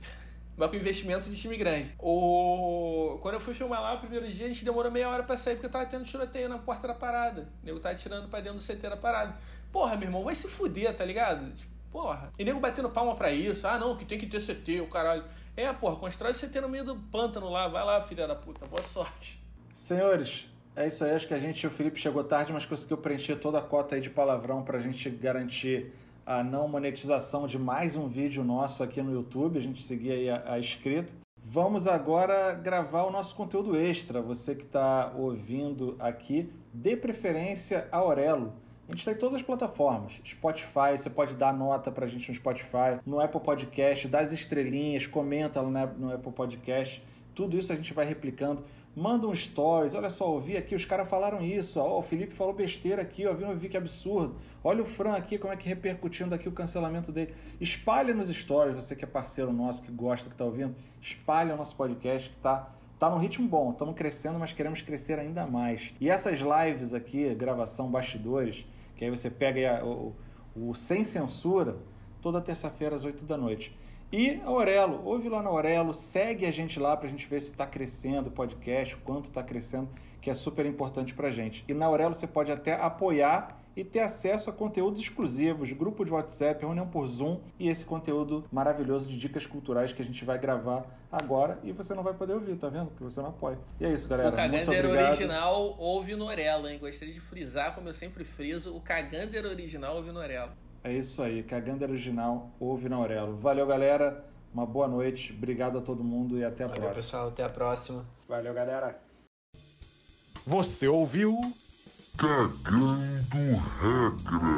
Vai com investimento de time grande. O... Quando eu fui filmar lá o primeiro dia, a gente demorou meia hora pra sair, porque tava tendo tiroteio na porta da parada. O nego tava tirando pra dentro do CT da parada. Porra, meu irmão, vai se fuder, tá ligado? Tipo, Porra. E nego batendo palma pra isso. Ah, não, que tem que ter CT, o caralho. É, porra, constrói CT no meio do pântano lá. Vai lá, filha da puta. Boa sorte. Senhores, é isso aí. Acho que a gente, o Felipe chegou tarde, mas conseguiu preencher toda a cota aí de palavrão pra gente garantir a não monetização de mais um vídeo nosso aqui no YouTube, a gente seguir aí a, a escrita. Vamos agora gravar o nosso conteúdo extra. Você que está ouvindo aqui, dê preferência a Aurelo. A gente está em todas as plataformas. Spotify, você pode dar nota pra gente no Spotify, no Apple Podcast, dá as estrelinhas, comenta no Apple Podcast. Tudo isso a gente vai replicando. Manda um stories, olha só, ouvi aqui, os caras falaram isso, ó, o Felipe falou besteira aqui, ó, viu, vi que absurdo. Olha o Fran aqui, como é que repercutindo aqui o cancelamento dele. Espalha nos stories, você que é parceiro nosso, que gosta, que tá ouvindo, espalha o nosso podcast que tá tá num ritmo bom, estamos crescendo, mas queremos crescer ainda mais. E essas lives aqui, gravação bastidores, que aí você pega o, o, Sem Censura, toda terça-feira às 8 da noite. E a Aurelo, ouve lá na Aurelo, segue a gente lá para a gente ver se está crescendo o podcast, quanto está crescendo, que é super importante para a gente. E na Aurelo você pode até apoiar e ter acesso a conteúdos exclusivos, grupo de WhatsApp, reunião por Zoom e esse conteúdo maravilhoso de dicas culturais que a gente vai gravar agora e você não vai poder ouvir, tá vendo? Porque você não apoia. E é isso, galera. O Cagander original ouve no Orelo, hein? Gostaria de frisar, como eu sempre friso, o Cagander original ouve no Orelo. É isso aí, Cagander original ouve no Orelo. Valeu, galera. Uma boa noite. Obrigado a todo mundo e até a Valeu, próxima. pessoal. Até a próxima. Valeu, galera. Você ouviu Cagando Regra.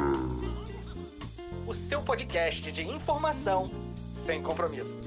O seu podcast de informação sem compromisso.